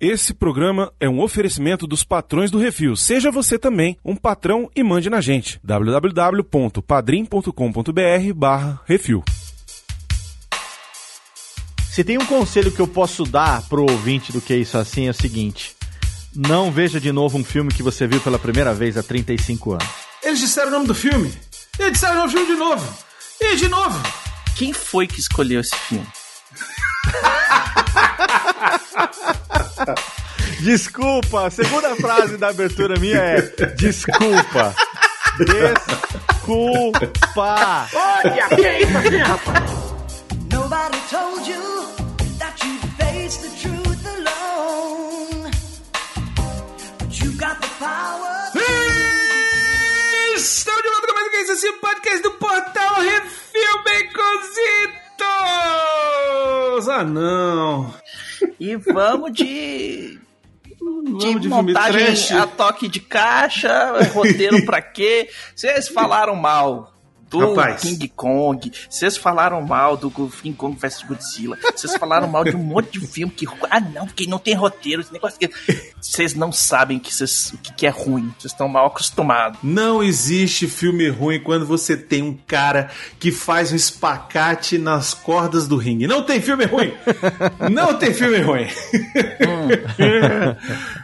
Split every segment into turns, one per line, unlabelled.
Esse programa é um oferecimento dos patrões do Refil. Seja você também um patrão e mande na gente. www.padrim.com.br barra Refil.
Se tem um conselho que eu posso dar pro ouvinte do que é isso assim, é o seguinte. Não veja de novo um filme que você viu pela primeira vez há 35 anos.
Eles disseram o nome do filme. Eles disseram o nome do filme de novo. E de novo.
Quem foi que escolheu esse filme?
Desculpa, a segunda frase da abertura minha é desculpa. Desculpa.
Olha, que é isso aqui, rapaz?
Nobody told you that you'd face the truth alone. But you got the power.
Estamos de volta com mais um que isso assim, podcast do Portal Refil Baconzitos. Ah, não.
E vamos de.
Vamos
de,
de
montagem a toque de caixa, roteiro pra quê? Vocês falaram mal do
Rapaz.
King Kong, vocês falaram mal do King Kong vs Godzilla, vocês falaram mal de um monte de filme que. Ah, não, porque não tem roteiro, esse negócio. Vocês não sabem que vocês- o que, que é ruim, vocês estão mal acostumados.
Não existe filme ruim quando você tem um cara que faz um espacate nas cordas do ringue. Não tem filme ruim! Não tem filme ruim!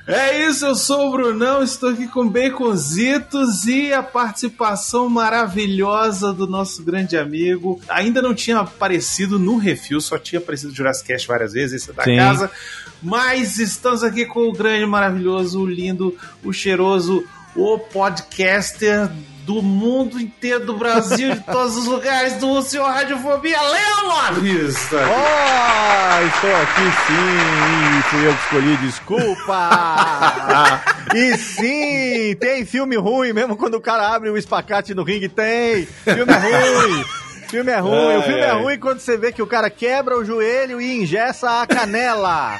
é isso, eu sou o Brunão, estou aqui com Baconzitos e a participação maravilhosa do nosso grande amigo. Ainda não tinha aparecido no Refil, só tinha aparecido no Jurassic Cast várias vezes, esse é da
Sim.
casa. Mas estamos aqui com o grande, maravilhoso, o lindo, o cheiroso, o podcaster do mundo inteiro, do Brasil, de todos os lugares, do senhor Radiofobia, Léo Lopes!
Oh, estou aqui sim, fui eu que escolhi, desculpa! e sim, tem filme ruim, mesmo quando o cara abre o espacate no ringue, tem! Filme é ruim! Filme é ruim,
Ai,
o filme é
ai.
ruim quando você vê que o cara quebra o joelho e engessa a canela.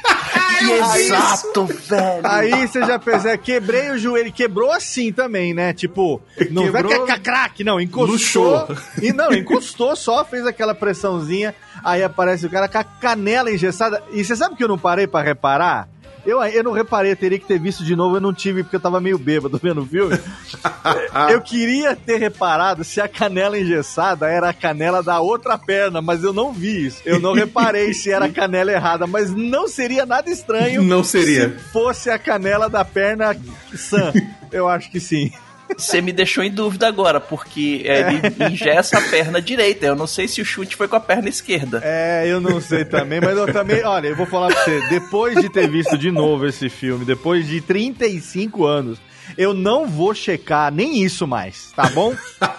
Exato, velho!
Aí você já percebe, quebrei o joelho, quebrou assim também, né? Tipo, não vai
Quebrou,
que é craque, não, encostou.
luxou.
E não, encostou só, fez aquela pressãozinha, aí aparece o cara com a canela engessada. E você sabe que eu não parei pra reparar? Eu, eu não reparei, eu teria que ter visto de novo, eu não tive porque eu tava meio bêbado vendo o filme. eu queria ter reparado se a canela engessada era a canela da outra perna, mas eu não vi isso. Eu não reparei se era a canela errada, mas não seria nada estranho
Não seria.
se fosse a canela da perna sã. Eu acho que sim.
Você me deixou em dúvida agora, porque é, ele ingessa a perna direita. Eu não sei se o chute foi com a perna esquerda.
É, eu não sei também, mas eu também. Olha, eu vou falar pra você. Depois de ter visto de novo esse filme, depois de 35 anos, eu não vou checar nem isso mais, tá bom?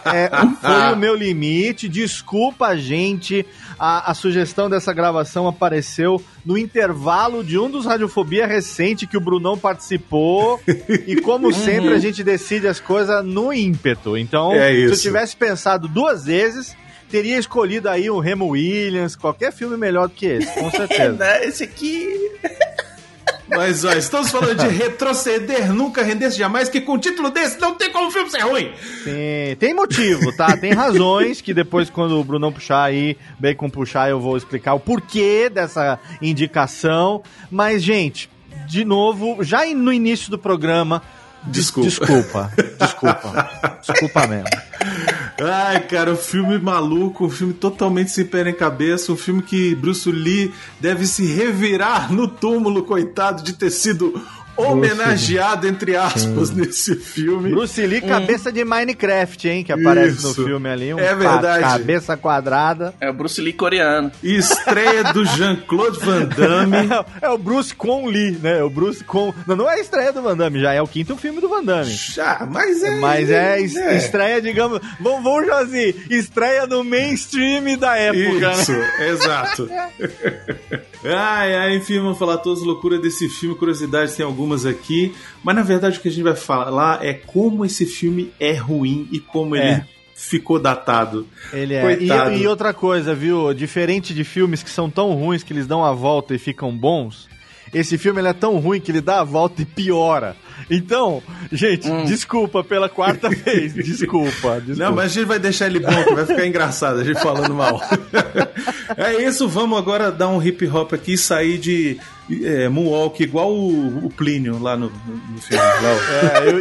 É, foi o meu limite. Desculpa, gente. A, a sugestão dessa gravação apareceu no intervalo de um dos Radiofobia recente que o Brunão participou. E como sempre, a gente decide as coisas no ímpeto. Então,
É
se eu tivesse pensado duas vezes, teria escolhido aí o Remo Williams, qualquer filme melhor do que esse, com certeza.
Né? Esse aqui.
Mas ó, estamos falando de retroceder, nunca render-se jamais, que com um título desse não tem como o filme ser ruim.
Tem, tem motivo, tá? Tem razões que depois, quando o Brunão puxar aí, Bacon puxar, eu vou explicar o porquê dessa indicação. Mas, gente, de novo, já no início do programa. Des-
Desculpa.
Desculpa. Desculpa. Desculpa mesmo.
Ai, cara, um filme maluco, um filme totalmente sem pé nem cabeça, um filme que Bruce Lee deve se revirar no túmulo, coitado, de ter sido homenageado, entre aspas, nesse filme.
Bruce Lee, cabeça de Minecraft, hein? Que aparece
Isso.
no filme ali. Um
É verdade.
ca- Cabeça quadrada.
É o Bruce Lee coreano.
Estreia do Jean-Claude Van Damme.
É, o Bruce com Lee, né? O Bruce com. Não, não é a estreia do Van Damme, já é o quinto filme do Van Damme.
Já, mas é.
Mas é,
é.
estreia, digamos. Vamos, vamos assim, estreia no mainstream da época,
Isso,
né?
exato. ai, ai, enfim, vamos falar todas as loucuras desse filme. Curiosidades tem algumas aqui. Mas na verdade o que a gente vai falar é como esse filme é ruim e como ele
É.
ficou datado.
Ele é.
Coitado.
E, e outra coisa, viu? Diferente de filmes que são tão ruins que eles dão a volta e ficam bons, esse filme ele é tão ruim que ele dá a volta e piora. Então, gente, desculpa pela quarta vez. Desculpa, desculpa.
Não, mas a gente vai deixar ele bom, que vai ficar engraçado a gente falando mal. é isso, vamos agora dar um hip hop aqui e sair de é, moonwalk igual o, o Plínio lá no, no, filme. Lá, o-
É, e, o-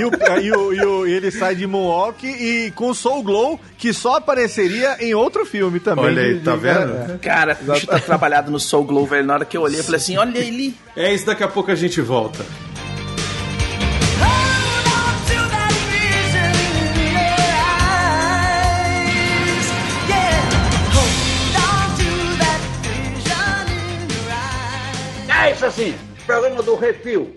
e o- e o- e o- e o- e ele sai de Moonwalk e com Soul Glow, que só apareceria em outro filme também.
Olha aí,
de-
tá
de-
vendo?
é.
Cara, o bicho tá trabalhado no Soul Glow, velho. Na hora que eu olhei, eu falei assim: olha ele.
É isso, daqui a pouco a gente volta.
Assim, programa do Refil.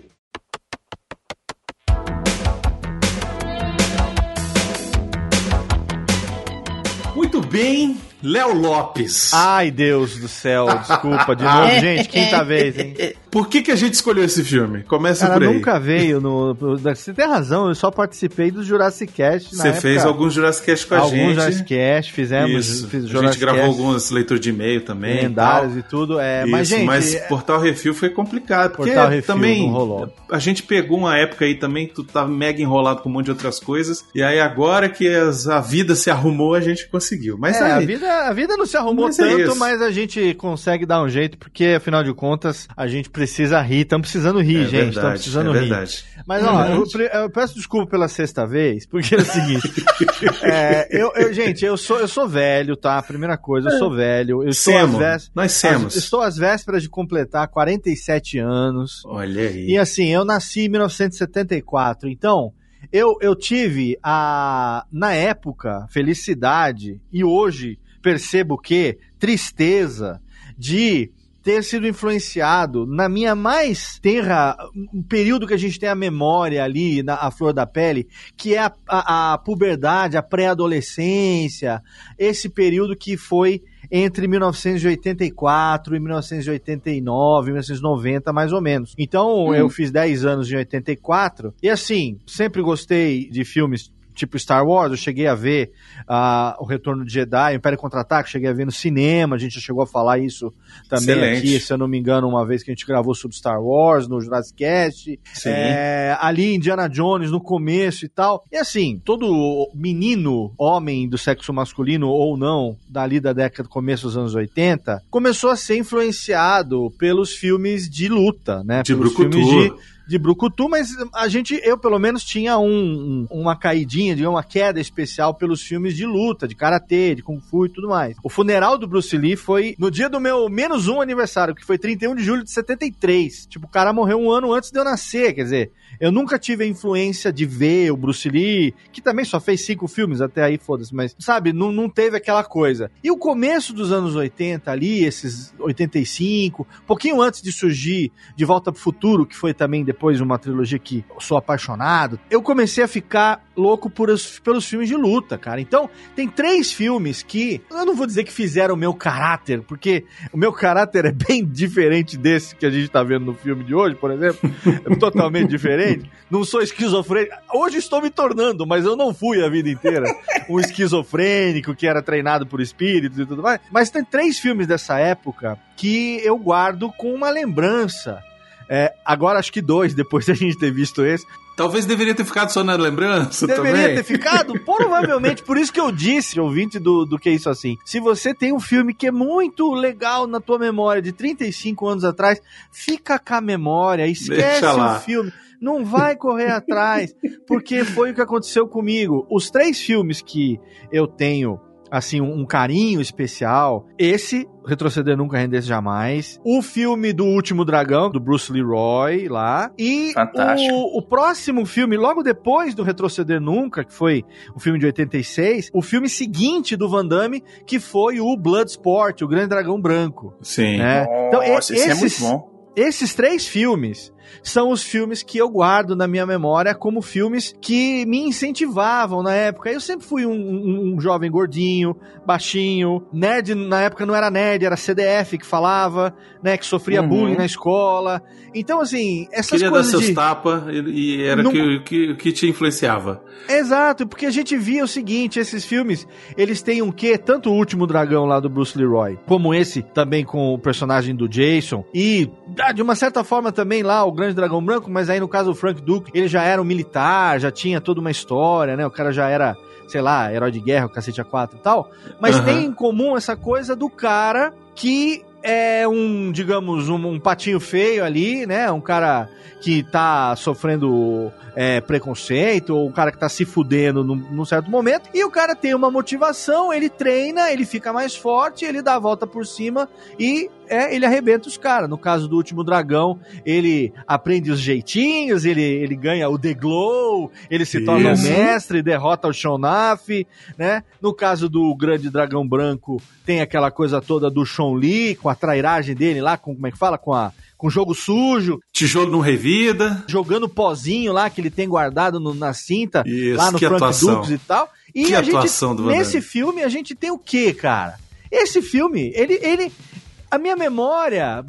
Muito bem, Léo Lopes.
Ai, Deus do céu, desculpa de novo, gente, quinta vez, hein?
Por que, que a gente escolheu esse filme? Começa
Cara,
por aí.
nunca veio no. Você tem razão, eu só participei do Jurassic Cast.
Você
época.
fez alguns Jurassic Cast com a
alguns
gente.
Jurassic Cast, fizemos.
Isso.
Fiz
a gente gravou
Cast,
algumas leituras de e-mail também.
lendários e tudo. É,
Isso,
mas, gente.
mas
é-
Portal Refil foi complicado. Porque
Portal Refil
também
não rolou.
a gente pegou uma época aí também que tu tava mega enrolado com um monte de outras coisas. E aí agora que as- a vida se arrumou, a gente conseguiu. Mas
É, a
aí,
vida, a vida não se arrumou
Mas é
tanto,
isso.
mas a gente consegue dar um jeito, porque afinal de contas a gente precisa rir. Estamos precisando rir,
é
gente. Estamos precisando
é
rir.
verdade.
Mas ó, eu, eu peço desculpa pela sexta vez, porque é o seguinte. é, eu, eu- gente, eu sou, eu sou velho, tá? Primeira coisa, eu sou velho. Eu estou às vésperas.
nós semos.
Estou às vésperas de completar 47 anos.
Olha aí.
E assim, eu nasci em 1974, então eu, eu tive a, na época, felicidade e hoje percebo que tristeza de ter sido influenciado na minha mais tenra, um período que a gente tem a memória ali, na a flor da pele, que é a, a, a puberdade, a pré-adolescência, esse período que foi entre 1984 e 1989, 1990, mais ou menos. Então, eu fiz 10 anos em 84, e assim, sempre gostei de filmes tipo Star Wars, eu cheguei a ver ah, O Retorno de Jedi, o Império Contra-Ataque, cheguei a ver no cinema, a gente já chegou a falar isso também
Excelente.
aqui, se eu não me engano, uma vez que a gente gravou sobre Star Wars, no Jurassic Cast, é, ali Indiana Jones no começo e tal. E assim, todo menino, homem do sexo masculino ou não, dali da década, começo dos anos 80, começou a ser influenciado pelos filmes de luta, né?
De
pelos
brucutu.
filmes de de brucutu, mas a gente, eu pelo menos tinha um, um- uma caidinha, digamos, uma queda especial pelos filmes de luta, de karatê, de kung fu e tudo mais. O funeral do Bruce Lee foi no dia do meu menos um aniversário, que foi 31 de julho de 73. Tipo, o cara morreu um ano antes de eu nascer, quer dizer, eu nunca tive a influência de ver o Bruce Lee, que também só fez cinco filmes, até aí foda-se, mas, sabe, não, não teve aquela coisa. E o começo dos anos 80 ali, esses 85, pouquinho antes de surgir De Volta pro Futuro, que foi também depois uma trilogia que eu sou apaixonado, eu comecei a ficar louco por os- pelos filmes de luta, cara. Então, tem três filmes que, eu não vou dizer que fizeram o meu caráter, porque o meu caráter é bem diferente desse que a gente tá vendo no filme de hoje, por exemplo. É totalmente diferente. Não sou esquizofrênico. Hoje estou me tornando, mas eu não fui a vida inteira um esquizofrênico que era treinado por espíritos e tudo mais. Mas tem três filmes dessa época que eu guardo com uma lembrança. É, agora acho que dois, depois da gente ter visto esse.
Talvez deveria ter ficado só na lembrança
Deveria
também.
ter ficado? Provavelmente, por isso que eu disse, ouvinte do, do que é isso assim. Se você tem um filme que é muito legal na tua memória de 35 anos atrás, fica com a memória, esquece
Deixa lá.
o filme. Não vai correr atrás, porque foi o que aconteceu comigo. Os três filmes que eu tenho assim, um, um carinho especial. Esse, Retroceder Nunca Rendesse Jamais. O filme do Último Dragão, do Bruce Leroy, lá. E o, o próximo filme, logo depois do Retroceder Nunca, que foi o filme de 86, o filme seguinte do Van Damme, que foi o Bloodsport, o Grande Dragão Branco.
Sim.
Né? Então,
Nossa, esse é muito
esses-
bom.
Esses três filmes são os filmes que eu guardo na minha memória como filmes que me incentivavam na época. Eu sempre fui um, um- um jovem gordinho, baixinho, nerd na época não era nerd, era CDF que falava, né, que sofria
Uhum.
bullying na escola. Então, assim, essas
Queria dar
coisas
seus
de...
tapas e, e era
Não-
que, que, que te influenciava.
Exato, porque a gente via o seguinte, esses filmes, eles têm um quê? Tanto o Último Dragão lá do Bruce Leroy, como esse também com o personagem do Jason, e ah, de uma certa forma também lá o Grande Dragão Branco, mas aí no caso o Frank Duke, ele já era um militar, já tinha toda uma história, né? O cara já era, sei lá, herói de guerra, o cacete A4 e tal. Mas
Aham.
tem em comum essa coisa do cara que é um, digamos, um, um patinho feio ali, né? Um cara que tá sofrendo é, preconceito, ou um cara que tá se fudendo num, num certo momento, e o cara tem uma motivação, ele treina, ele fica mais forte, ele dá a volta por cima e é, ele arrebenta os caras. No caso do último dragão, ele aprende os jeitinhos, ele, ele ganha o The Glow, ele se torna o
Isso.
mestre, derrota o Shonaff, né? No caso do grande dragão branco, tem aquela coisa toda do Chun Li, com a trairagem dele lá, com como é que fala? Com a com jogo sujo,
Tijolo não revida.
jogando pozinho lá que ele tem guardado no- na cinta,
Isso,
lá no
que
Frank
atuação.
Dukes e tal. E
Que
a gente,
atuação do Van
nesse filme, a gente tem o quê, cara? Esse filme, ele, ele, a minha memória,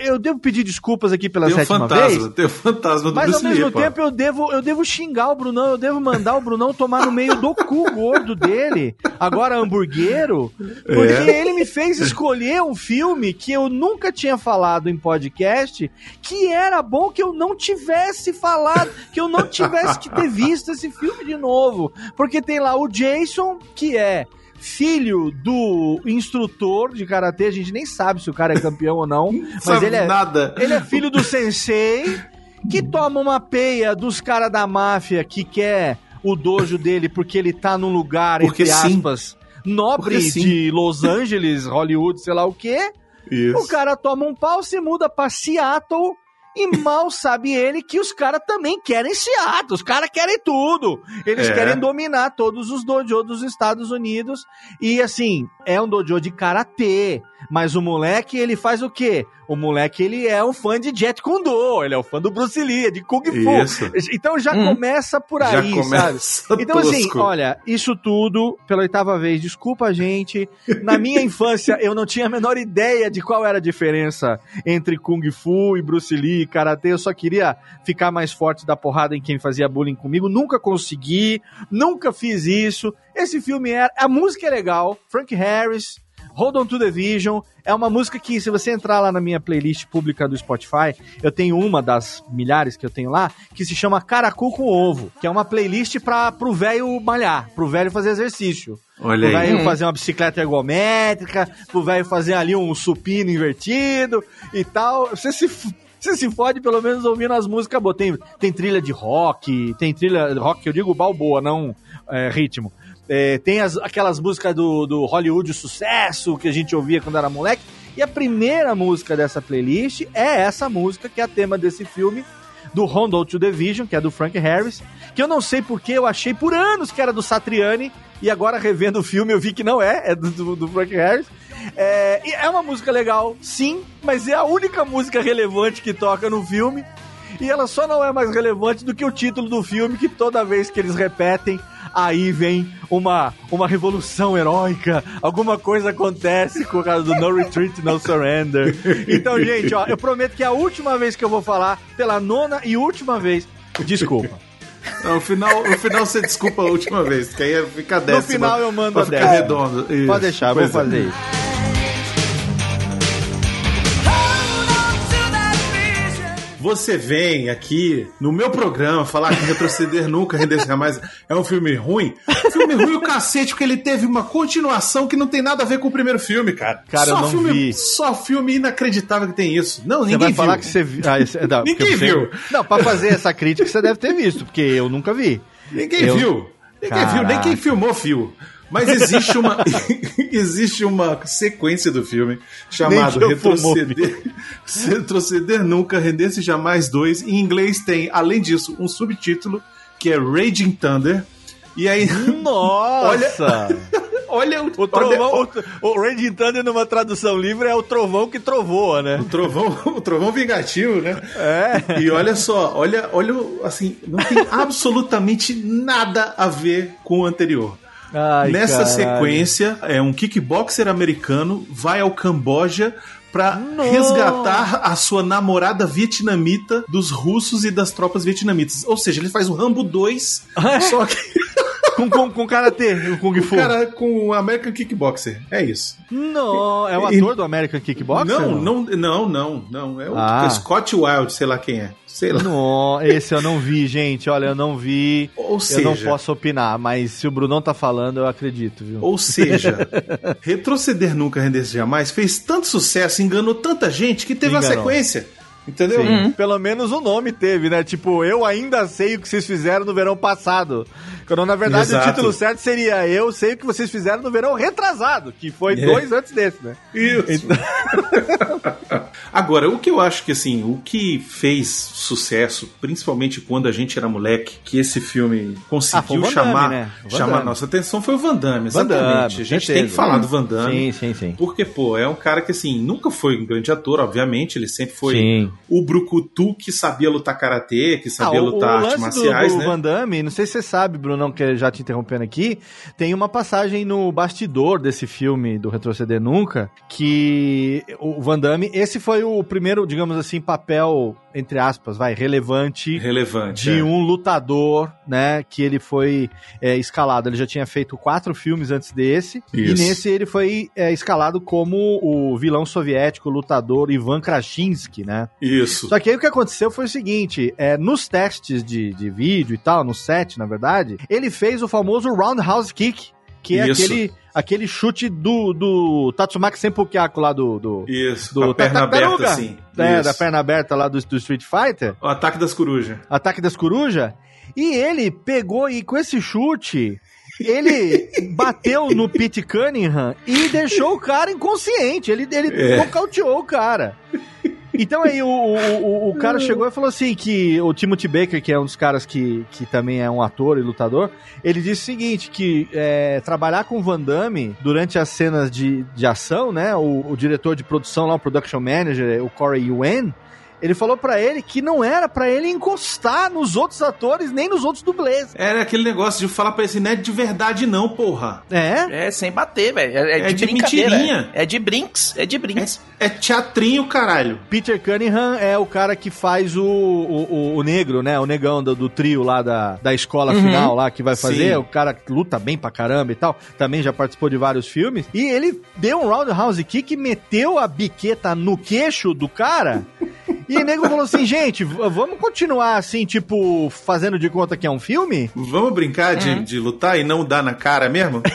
eu devo pedir desculpas aqui pela
Tem um
sétima
fantasma,
vez.
tem um fantasma do
Mas ao
Bruce Lee,
mesmo
pô.
tempo eu devo, eu devo xingar o Brunão, eu devo mandar o Brunão tomar no meio do cu gordo dele, agora hamburguero, porque
É.
ele me fez escolher um filme que eu nunca tinha falado em podcast, que era bom que eu não tivesse falado, que eu não tivesse que ter visto esse filme de novo, porque tem lá o Jason, que é filho do instrutor de karatê, a gente nem sabe se o cara é campeão ou não, mas
Sabe
ele é
nada.
ele é filho do sensei que toma uma peia dos caras da máfia que quer o dojo dele porque ele tá num lugar,
Porque
entre
sim.
aspas, nobre
sim.
de Los Angeles, Hollywood, sei lá o quê.
Isso.
O cara toma um pau, se muda pra Seattle e mal sabe ele que os caras também querem Seattle. Os caras querem tudo. Eles
É.
querem dominar todos os dojos dos Estados Unidos. E assim, é um dojo de karatê. Mas o moleque, ele faz o quê? O moleque, ele é um fã de Jet Kundo. Ele é um fã do Bruce Lee, de Kung Fu.
Isso.
Então já
Hum.
começa por
Já
aí, sabe?
começa
Então, assim, olha, isso tudo, pela oitava vez, desculpa a gente. Na minha infância, eu não tinha a menor ideia de qual era a diferença entre Kung Fu e Bruce Lee e Karatê. Eu só queria ficar mais forte da porrada em quem fazia bullying comigo. Nunca consegui, nunca fiz isso. Esse filme é. A música é legal, Frank Harris. Hold On To The Vision é uma música que, se você entrar lá na minha playlist pública do Spotify, eu tenho uma das milhares que eu tenho lá, que se chama Caracu com Ovo, que é uma playlist para pro velho malhar, pro velho fazer exercício.
Olha
Pro
aí.
velho fazer uma bicicleta ergométrica, pro velho fazer ali um supino invertido e tal. Você se, você se fode pelo menos ouvindo as músicas boas. Tem, tem trilha de rock, tem trilha rock, que eu digo balboa, não é, ritmo. É, tem as- aquelas músicas do, do Hollywood sucesso que a gente ouvia quando era moleque. E a primeira música dessa playlist é essa música, que é a tema desse filme, do Rondo to the Vision, que é do Frank Harris, que eu não sei porque eu achei por anos que era do Satriani, e agora revendo o filme eu vi que não é, é do, do- Frank Harris. É, é uma música legal, sim, mas é a única música relevante que toca no filme. E ela só não é mais relevante do que o título do filme, que toda vez que eles repetem, aí vem uma, uma revolução heróica, alguma coisa acontece por causa do No Retreat, No Surrender. Então, gente, ó, eu prometo que é a última vez que eu vou falar, pela nona e última vez, desculpa.
No, final, no final você desculpa a última vez, que aí fica décima.
final eu mando a décima.
redondo. Isso,
Pode deixar, vou
é.
fazer isso.
Você vem aqui no meu programa falar que Retroceder Nunca, Render Jamais é um filme ruim. Filme ruim o cacete, porque ele teve uma continuação que não tem nada a ver com o primeiro filme, cara.
Cara,
só
eu não
filme,
vi.
Só filme inacreditável que tem isso. Não,
Você
ninguém
vai falar
viu.
que você viu. Ah, esse- não,
Ninguém
você-
viu.
Não, pra fazer essa crítica você deve ter visto, porque eu nunca vi.
Ninguém
Eu-
viu. Ninguém viu, nem
Caraca.
quem filmou viu. Mas existe uma existe uma sequência do filme
filmou
Retroceder, Retroceder Nunca, Render-se Jamais 2. Em inglês tem, além disso, um subtítulo que é Raging Thunder. E aí,
Nossa!
olha o,
O trovão,
olha-
o, o Raging Thunder numa tradução livre é o trovão que trovoa, né?
o trovão, o trovão vingativo, né?
É.
E olha só, olha, olha, assim, não tem absolutamente nada a ver com o anterior.
Ai,
Nessa
caralho.
sequência, é um kickboxer americano vai ao Camboja pra
Nossa.
resgatar a sua namorada vietnamita dos russos e das tropas vietnamitas. Ou seja, ele faz o Rambo 2, só que
com, com, com karatê, o Kung
O
Fu.
cara com o American Kickboxer. É isso.
Não, é o
E-
ator do American Kickboxer?
Não, não, não, não, não. É o
Ah.
Scott Wild, sei lá quem é. Sei lá.
Não, esse eu não vi, gente. Olha, eu não vi.
Ou
eu
seja,
não posso opinar, mas se o Brunão tá falando, eu acredito, viu?
ou seja, retroceder nunca render jamais fez tanto sucesso, enganou tanta gente que teve uma
Enganou.
sequência. Entendeu?
Sim. Pelo menos o nome teve, né? Tipo, eu ainda sei o que vocês fizeram no verão passado. Quando na verdade
Exato.
o título certo seria Eu sei o que vocês fizeram no verão retrasado, que foi
É.
dois antes desse, né?
Isso. Agora, o que eu acho que assim, o que fez sucesso, principalmente quando a gente era moleque, que esse filme
Ah,
conseguiu
o Van
chamar,
Damme, né? O Van
chamar
Damme.
nossa atenção foi o Van Damme,
Van
exatamente.
Damme,
a gente
certeza.
tem que falar do Van Damme.
Sim, sim, sim.
Porque, pô, é um cara que, assim, nunca foi um grande ator, obviamente. Ele sempre foi
Sim.
o brucutu que sabia lutar karatê, que sabia
Ah, o-
lutar
o
artes
lance
marciais,
do,
né?
Van Damme, não sei se você sabe, Brunão, que já te interrompendo aqui, tem uma passagem no bastidor desse filme do Retroceder Nunca, que o Van Damme, esse foi o primeiro, digamos assim, papel, entre aspas, vai, relevante
Relevante.
de
é.
um lutador, né, que ele foi é, escalado. Ele já tinha feito quatro filmes antes desse, e
Isso.
nesse ele foi é, escalado como o vilão soviético, lutador Ivan Krasinski, né?
Isso.
Só que aí o que aconteceu foi o seguinte: é, nos testes de, de vídeo e tal, no set, na verdade, ele fez o famoso Roundhouse Kick, que é
Isso.
aquele, aquele chute do, do Tatsumaki Senpukyaku lá do. do
Isso.
do
com a perna aberta, assim.
é, da perna aberta lá do, do Street Fighter,
O ataque das corujas.
Ataque das Corujas. E ele pegou e com esse chute. Ele bateu no Pete Cunningham e deixou o cara inconsciente. Ele, ele
É.
nocauteou o cara. Então aí o, o, o- cara chegou e falou assim que o Timothy Baker, que é um dos caras que, que também é um ator e lutador, ele disse o seguinte, que é, trabalhar com o Van Damme durante as cenas de, de ação, né, o, o diretor de produção lá, o production manager, o Corey Yuen, ele falou pra ele que não era pra ele encostar nos outros atores nem nos outros dublês.
Era aquele negócio de falar pra ele assim, não é de verdade não, porra.
É?
É, sem bater, velho. É,
É de
brincadeira.
mentirinha.
É de brinks. É de brinks.
É teatrinho, caralho.
Peter Cunningham é o cara que faz o, o, o- negro, né? O negão do, do trio lá da, da escola
Uhum.
final lá que vai fazer.
Sim.
O cara que luta bem pra caramba e tal. Também já participou de vários filmes. E ele deu um roundhouse kick, meteu a biqueta no queixo do cara. E o nego falou assim, gente, vamos continuar assim, tipo, fazendo de conta que é um filme?
Vamos brincar de,
Uhum.
de lutar e não dar na cara mesmo?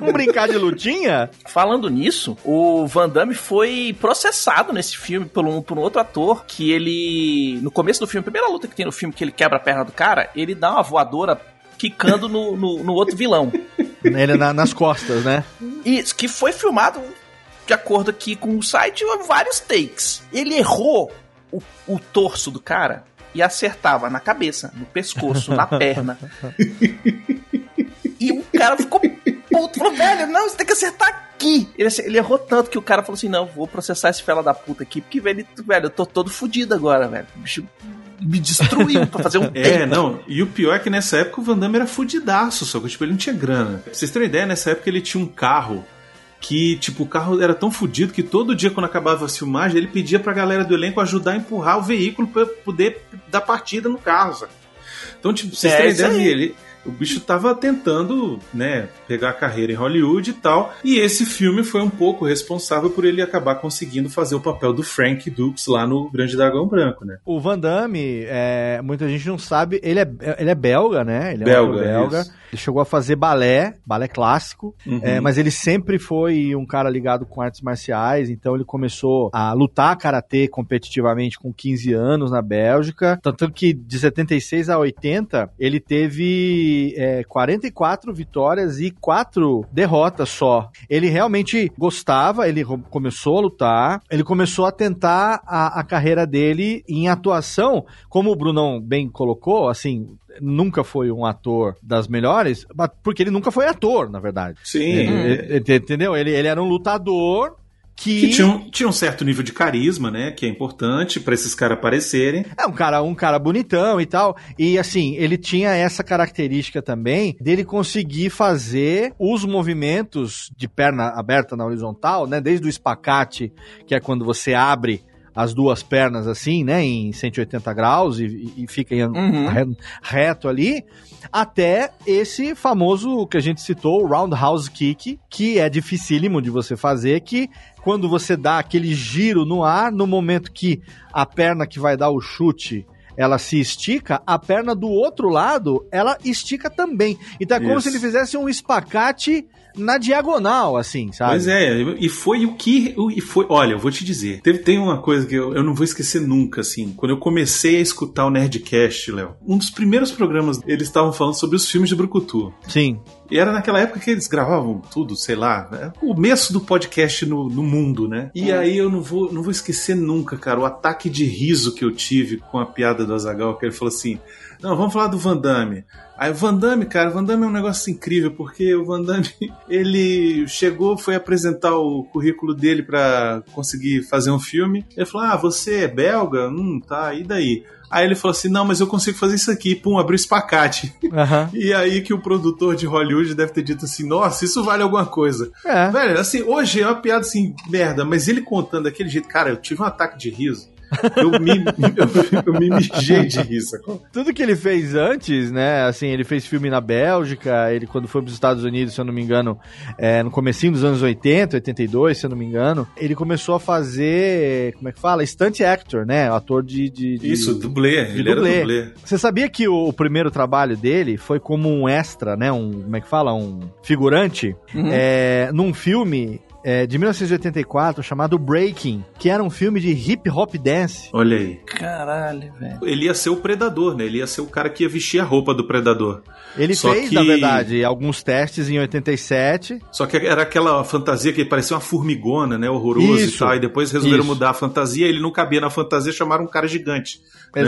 Vamos brincar de lutinha?
Falando nisso, o Van Damme foi processado nesse filme por um, por um outro ator que ele. No começo do filme, a primeira luta que tem no filme, que ele quebra a perna do cara, ele dá uma voadora quicando no, no, no outro vilão.
Ele na- nas costas, né?
Isso, que foi filmado, de acordo aqui com o site, vários takes. Ele errou o, o torso do cara e acertava na cabeça, no pescoço, na perna. e o cara ficou puto, falou, velho, não, você tem que acertar aqui. Ele, ele errou tanto que o cara falou assim, não, vou processar esse fela da puta aqui, porque, velho, velho eu tô todo fudido agora, velho. O bicho me destruiu pra fazer um
É,
take.
não. E o pior é que nessa época o Van Damme era fudidaço, só que tipo, ele não tinha grana. Pra vocês terem ideia, nessa época ele tinha um carro que, tipo, o carro era tão fudido que todo dia quando acabava a filmagem, ele pedia pra galera do elenco ajudar a empurrar o veículo pra poder dar partida no carro, sabe? Então, tipo, vocês
É isso
ideia, ele, o bicho tava tentando, né, pegar a carreira em Hollywood e tal. E esse filme foi um pouco responsável por ele acabar conseguindo fazer o papel do Frank Dukes lá no Grande Dragão Branco, né?
O Van Damme, é, muita gente não sabe, ele é, ele é belga, né? Ele é
Belga,
belga.
isso.
Ele chegou a fazer balé, balé clássico,
Uhum.
é, mas ele sempre foi um cara ligado com artes marciais, então ele começou a lutar karatê competitivamente com 15 anos na Bélgica, tanto que de 76 a 80 ele teve é, 44 vitórias e 4 derrotas só. Ele realmente gostava, ele começou a lutar, ele começou a tentar a, a carreira dele em atuação, como o Brunão bem colocou, assim, nunca foi um ator das melhores, porque ele nunca foi ator, na verdade.
Sim.
Ele- ele- entendeu? Ele, ele era um lutador que,
Que tinha um, tinha um certo nível de carisma, né? Que é importante pra esses caras aparecerem.
é um cara, um cara bonitão e tal. E assim, ele tinha essa característica também dele conseguir fazer os movimentos de perna aberta na horizontal, né? Desde o espacate, que é quando você abre as duas pernas assim, né, em 180 graus e, e fica em,
Uhum.
re- reto ali, até esse famoso que a gente citou, o roundhouse kick, que é dificílimo de você fazer, que quando você dá aquele giro no ar, no momento que a perna que vai dar o chute ela se estica, a perna do outro lado, ela estica também. Então é como
Isso.
se ele fizesse um espacate na diagonal, assim, sabe?
Pois é, e foi o que. E foi, olha, eu vou te dizer. Teve, tem uma coisa que eu, eu não vou esquecer nunca, assim. Quando eu comecei a escutar o Nerdcast, Léo, um dos primeiros programas, eles estavam falando sobre os filmes de Brucutu.
Sim.
E era naquela época que eles gravavam tudo, sei lá, né? o começo do podcast no, no mundo, né? E aí eu não vou, não vou esquecer nunca, cara, o ataque de riso que eu tive com a piada do Azagal, que ele falou assim: Não, vamos falar do Van Damme. Aí o Van Damme, cara, o Van Damme é um negócio incrível, porque o Van Damme, ele chegou, foi apresentar o currículo dele pra conseguir fazer um filme. Ele falou: Ah, você é belga? Hum, tá, e daí? Aí ele falou assim: Não, mas eu consigo fazer isso aqui. Pum, abriu espacate.
Aham.
E aí que o produtor de Hollywood deve ter dito assim, nossa, isso vale alguma coisa.
É.
Velho, assim, hoje é uma piada assim, merda, mas ele contando daquele jeito, cara, eu tive um ataque de riso. Eu me, eu, eu me mijei de rir, sacou?
Tudo que ele fez antes, né? Assim, ele fez filme na Bélgica, ele quando foi para os Estados Unidos, se eu não me engano, é, no comecinho dos anos 80, 82, se eu não me engano, ele começou a fazer, como é que fala? Stunt actor, né? Ator de... de- de-
Isso, dublê,
de
ele
dublê.
era dublê.
Você sabia que o, o primeiro trabalho dele foi como um extra, né? Um, como é que fala? Um figurante,
Uhum.
é, num filme... é, de 1984, chamado Breaking, que era um filme de hip hop dance.
Olha aí.
Caralho, velho.
Ele ia ser o predador, né? Ele ia ser o cara que ia vestir a roupa do predador.
Ele
Só
fez,
que-
na verdade, alguns testes em 87.
Só que era aquela fantasia que parecia uma formigona, né? Horroroso
Isso.
e tal. E depois resolveram
Isso.
mudar a fantasia, ele não cabia na fantasia, chamaram um cara gigante. né?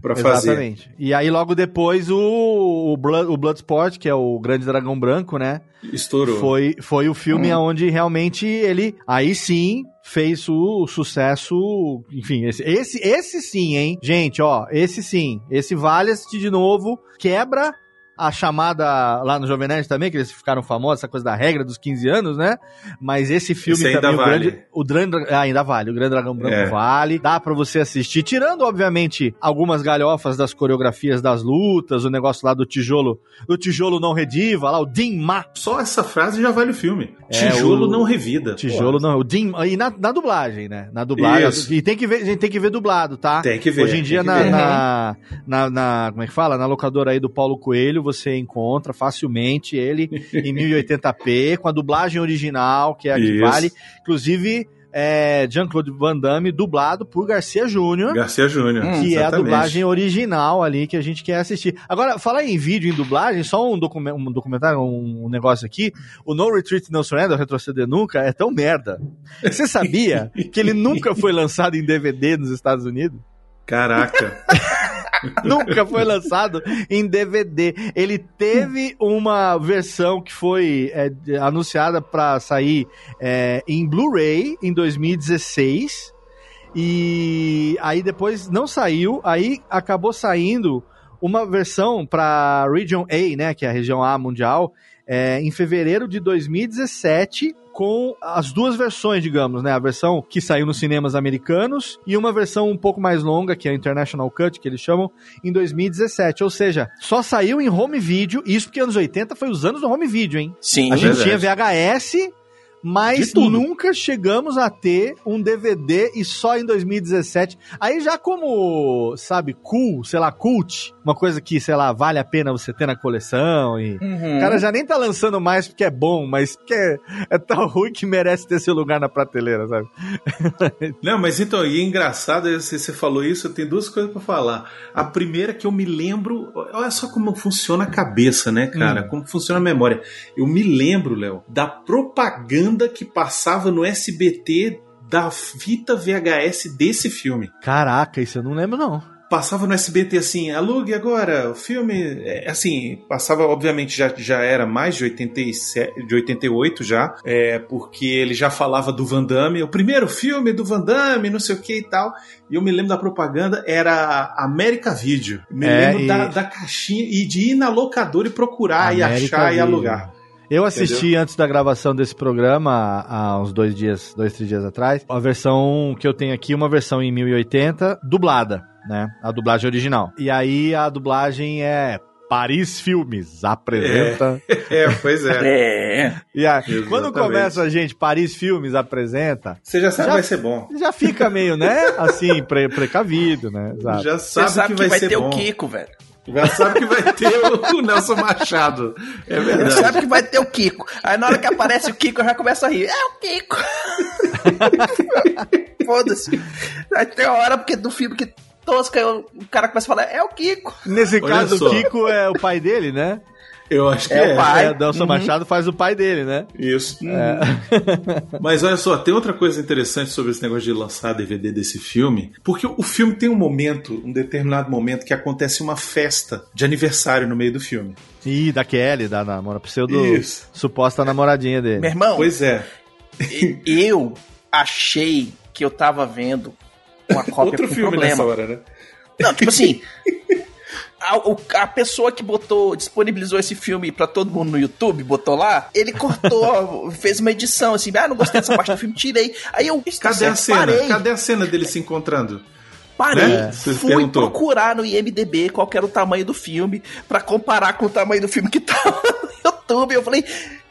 Pra fazer.
Exatamente. E aí, logo depois, o, o, Blood, o Bloodsport, que é o Grande Dragão Branco, né?
Estourou.
Foi, foi o filme onde realmente ele, aí sim, fez o, sucesso. Enfim, esse, esse, esse sim, hein? Gente, ó, esse sim. Esse vale assistir de novo. Quebra a chamada lá no Jovem Nerd também, que eles ficaram famosos, essa coisa da regra dos 15 anos, né? Mas esse filme
Esse ainda
também, o
vale.
grande, o grande, ah, ainda vale, o Grande Dragão Branco
É.
vale, dá pra você assistir, tirando, obviamente, algumas galhofas das coreografias das lutas, o negócio lá do tijolo, do tijolo não rediva, lá, o Din Ma,
Só essa frase já vale o filme.
É,
Tijolo
o-
não revida.
tijolo
Pô,
não, o Din, e na, na dublagem, né? Na dublagem,
Isso.
e tem que ver, a gente tem que ver dublado, tá?
Tem que ver.
Hoje em dia, na, na, na, na- Como é que fala? Na locadora aí do Paulo Coelho, você encontra facilmente ele em 1080p, com a dublagem original, que é a que
Isso.
vale. Inclusive, é Jean-Claude Van Damme, dublado por Garcia Júnior.
Garcia Júnior.
Hum,
Que é a dublagem original ali que a gente quer assistir. Agora, falar em vídeo em dublagem, só um, documen- um documentário, um negócio aqui. O No Retreat No Surrender, Retroceder Nunca, é tão merda. Você sabia que ele nunca foi lançado em DVD nos Estados Unidos?
Caraca.
nunca foi lançado em DVD. Ele teve uma versão que foi é, anunciada para sair é, em Blu-ray em 2016. E aí depois não saiu, aí acabou saindo uma versão para Region A, né, que é a região A mundial, é, em fevereiro de 2017 com as duas versões, digamos, né? A versão que saiu nos cinemas americanos e uma versão um pouco mais longa, que é a International Cut, que eles chamam, em 2017. Ou seja, só saiu em home video, isso porque anos 80 foi os anos do home video, hein?
Sim.
A gente
verdade.
tinha VHS, mas nunca chegamos a ter um DVD e só em 2017. Aí já como, sabe, cool, sei lá, cult, uma coisa que, sei lá, vale a pena você ter na coleção e...
Uhum.
O cara já nem tá lançando mais porque é bom, mas porque é, é tão ruim que merece ter seu lugar na prateleira, sabe?
Não, mas então, e é engraçado, você, você falou isso, eu tenho duas coisas pra falar. A primeira que eu me lembro, olha só como funciona a cabeça, né, cara?
Hum.
Como funciona a memória. Eu me lembro, Léo, da propaganda que passava no SBT da fita VHS desse filme.
Caraca, isso eu não lembro, não.
Passava no SBT assim, alugue agora, o filme. é, assim, passava, obviamente, já, já era mais de, 87, de 88 já, é, porque ele já falava do Van Damme, o primeiro filme do Van Damme, não sei o que e tal. E eu me lembro da propaganda, era América Video. Me
É,
lembro
e-
da, da caixinha e de ir na locadora e procurar e
América
achar e
Video.
alugar.
Eu assisti antes da gravação desse programa, há uns dois dias, dois, três dias atrás, a versão que eu tenho aqui, uma versão em 1080, dublada, né? A dublagem original. E aí a dublagem é Paris Filmes apresenta.
É, pois é.
É.
E aí,
Exatamente.
quando começa a gente, Paris Filmes apresenta,
Você já sabe
Já-
que vai ser bom.
já fica meio, né? Assim, pre precavido, né? Exato.
Já
Você
sabe,
sabe
que vai, ser
ter
bom.
o Kiko, velho.
Já sabe que vai ter o, Nelson Machado. É verdade.
sabe que vai ter o Kiko. Aí na hora que aparece o Kiko, eu já começo a rir. É o Kiko. Foda-se. Aí tem uma hora porque do filme que tosca, eu- o cara começa a falar, é o Kiko.
Nesse
Olha
caso,
só.
o Kiko é o pai dele, né?
Eu acho que
É
é.
o pai.
É, o Delson
Uhum.
Machado faz o pai dele, né?
Isso.
É.
Mas olha só, tem outra coisa interessante sobre esse negócio de lançar DVD desse filme, porque o filme tem um momento, um determinado momento, que acontece uma festa de aniversário no meio do filme.
Ih, da Kelly, da namora, pseudo
Isso.
suposta namoradinha dele.
Meu irmão,
Pois é.
eu achei que eu tava vendo uma cópia
Outro
com
filme
problema.
nessa hora, né?
Não, tipo assim. A, a pessoa que botou, disponibilizou esse filme pra todo mundo no YouTube, botou lá, ele cortou, fez uma edição assim, ah, não gostei dessa parte do filme, tirei. Aí eu
Cadê a cena?
parei,
Cadê a cena dele se encontrando?
parei,
né?
Fui
perguntou.
procurar no IMDB qual era o tamanho do filme, pra comparar com o tamanho do filme que tava no YouTube. Eu falei,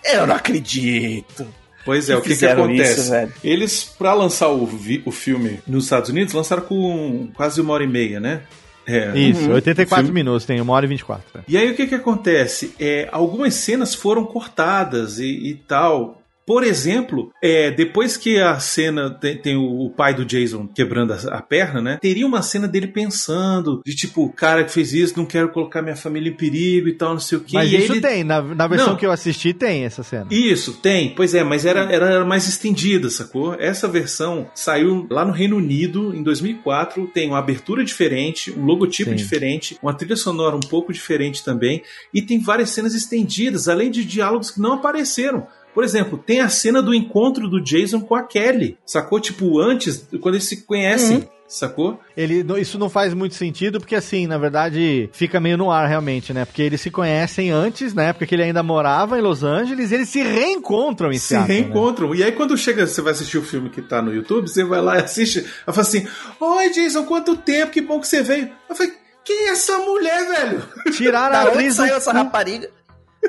eu não acredito.
Pois é,
Que
o que, que acontece?
isso?
Eles, pra lançar o, o filme nos Estados Unidos, lançaram com quase uma hora e meia, né? É.
Isso,
Uhum.
84
Filme-
minutos, tem uma hora e 24.
E aí o que que acontece? É, algumas cenas foram cortadas e, e tal. Por exemplo, é, depois que a cena tem, tem o, pai do Jason quebrando a, a perna, né? Teria uma cena dele pensando, de tipo, o cara que fez isso, não quero colocar minha família em perigo e tal, não sei o que.
Mas
e
isso
ele-
tem, na, na versão
Não.
que eu assisti tem essa cena.
Isso, tem. Pois é, mas era, era, era mais estendida, sacou? Essa versão saiu lá no Reino Unido em 2004. Tem uma abertura diferente, um logotipo
Sim.
diferente, uma trilha sonora um pouco diferente também. E tem várias cenas estendidas, além de diálogos que não apareceram. Por exemplo, tem a cena do encontro do Jason com a Kelly, sacou? Tipo, antes, quando eles se conhecem, sacou?
Ele, isso não faz muito sentido, porque assim, na verdade, fica meio no ar realmente, né? Porque eles se conhecem antes, na época que ele ainda morava em Los Angeles, eles se reencontram em
se
Seattle, né?
reencontram. E aí, quando chega, você vai assistir o filme que tá no YouTube, você vai lá e assiste. Ela fala assim: Oi, Jason, quanto tempo, que bom que você veio. Eu falei: Quem é essa mulher, velho?
Tiraram a atriz do
saiu essa rapariga?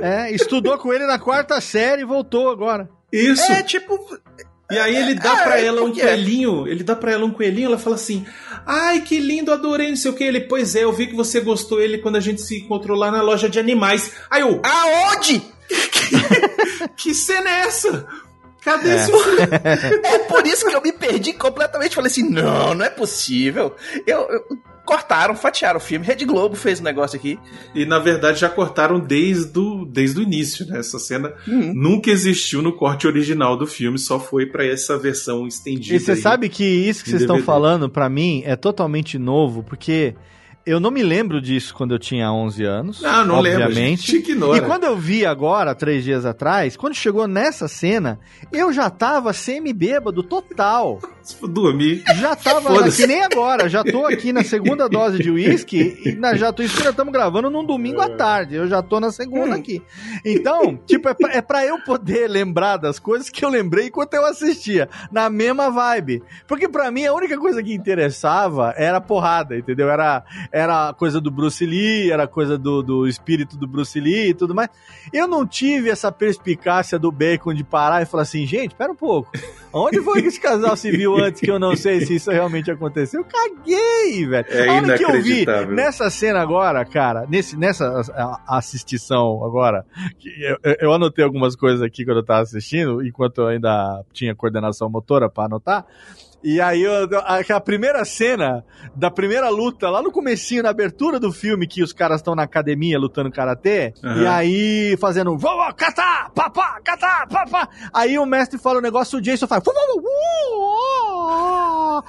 É, estudou com ele na quarta série e voltou agora.
Isso.
É, tipo,
E aí ele dá
Ah,
pra
é,
ela um coelhinho, ele dá pra ela um coelhinho, ela fala assim: "Ai, que lindo, adorei, não sei o que". Ele: "Pois é, eu vi que você gostou ele quando a gente se encontrou lá na loja de animais". Aí eu:
aonde?
"Que cena é essa? Cadê
É.
esse filme?"
É por isso que eu me perdi completamente. Falei assim: não, não é possível. Eu, eu- cortaram, fatiaram o filme. Rede Globo fez um negócio aqui.
E na verdade já cortaram desde o, desde o início, né? Essa cena
Hum.
nunca existiu no corte original do filme, só foi pra essa versão estendida.
E você
aí.
sabe que isso que vocês estão
DVD.
falando, pra mim, é totalmente novo, porque eu não me lembro disso quando eu tinha 11 anos.
Não lembro, a
obviamente.
ignora.
E quando eu vi agora, três dias atrás, quando chegou nessa cena, eu já tava semi-bêbado total.
Dormir.
Já tava que nem agora, já tô aqui na segunda dose de uísque e na, já tô, isso já estamos gravando num domingo à tarde, eu já tô na segunda aqui. Então, tipo, é pra, é pra eu poder lembrar das coisas que eu lembrei enquanto eu assistia, na mesma vibe. Porque pra mim a única coisa que interessava era a porrada, entendeu? Era, era a coisa do Bruce Lee, era a coisa do, do espírito do Bruce Lee e tudo mais. Eu não tive essa perspicácia do Bacon de parar e falar assim, gente, pera um pouco. Onde foi que esse casal se viu antes que eu não sei se isso realmente aconteceu? Eu caguei, velho.
É
a hora que eu vi nessa cena agora, cara, nesse, nessa assistição agora, que eu, eu- eu anotei algumas coisas aqui quando eu tava assistindo, enquanto eu ainda tinha coordenação motora pra anotar. E aí, a, primeira cena da primeira luta, lá no comecinho, na abertura do filme, que os caras estão na academia lutando karatê,
Aham.
e aí fazendo, vamos, catar, papá, catar, papá. Aí o mestre fala o negócio, o Jason faz, "Fu,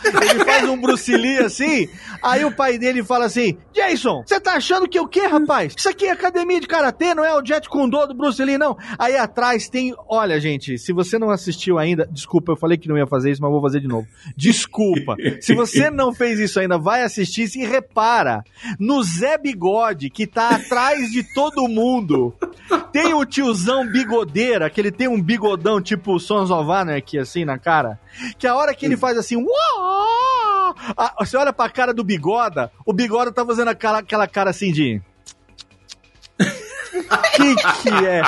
ele faz um Bruce Lee assim, aí o pai dele fala assim, Jason, você tá achando que é o quê, rapaz? Isso aqui é academia de karatê, não é o Jet Kundo do Bruce Lee, não. Aí atrás tem, olha, gente, se você não assistiu ainda, desculpa, eu falei que não ia fazer isso, mas vou fazer de novo. Desculpa. Se você não fez isso ainda, vai assistir e repara no Zé Bigode, que tá atrás de todo mundo. Tem o tiozão bigodeira, que ele tem um bigodão tipo Sons of Anarchy, assim, na cara. Que a hora que ele faz assim, uau! a- você olha pra cara do bigoda, o bigoda tá fazendo aquela, aquela cara assim de... Que que é?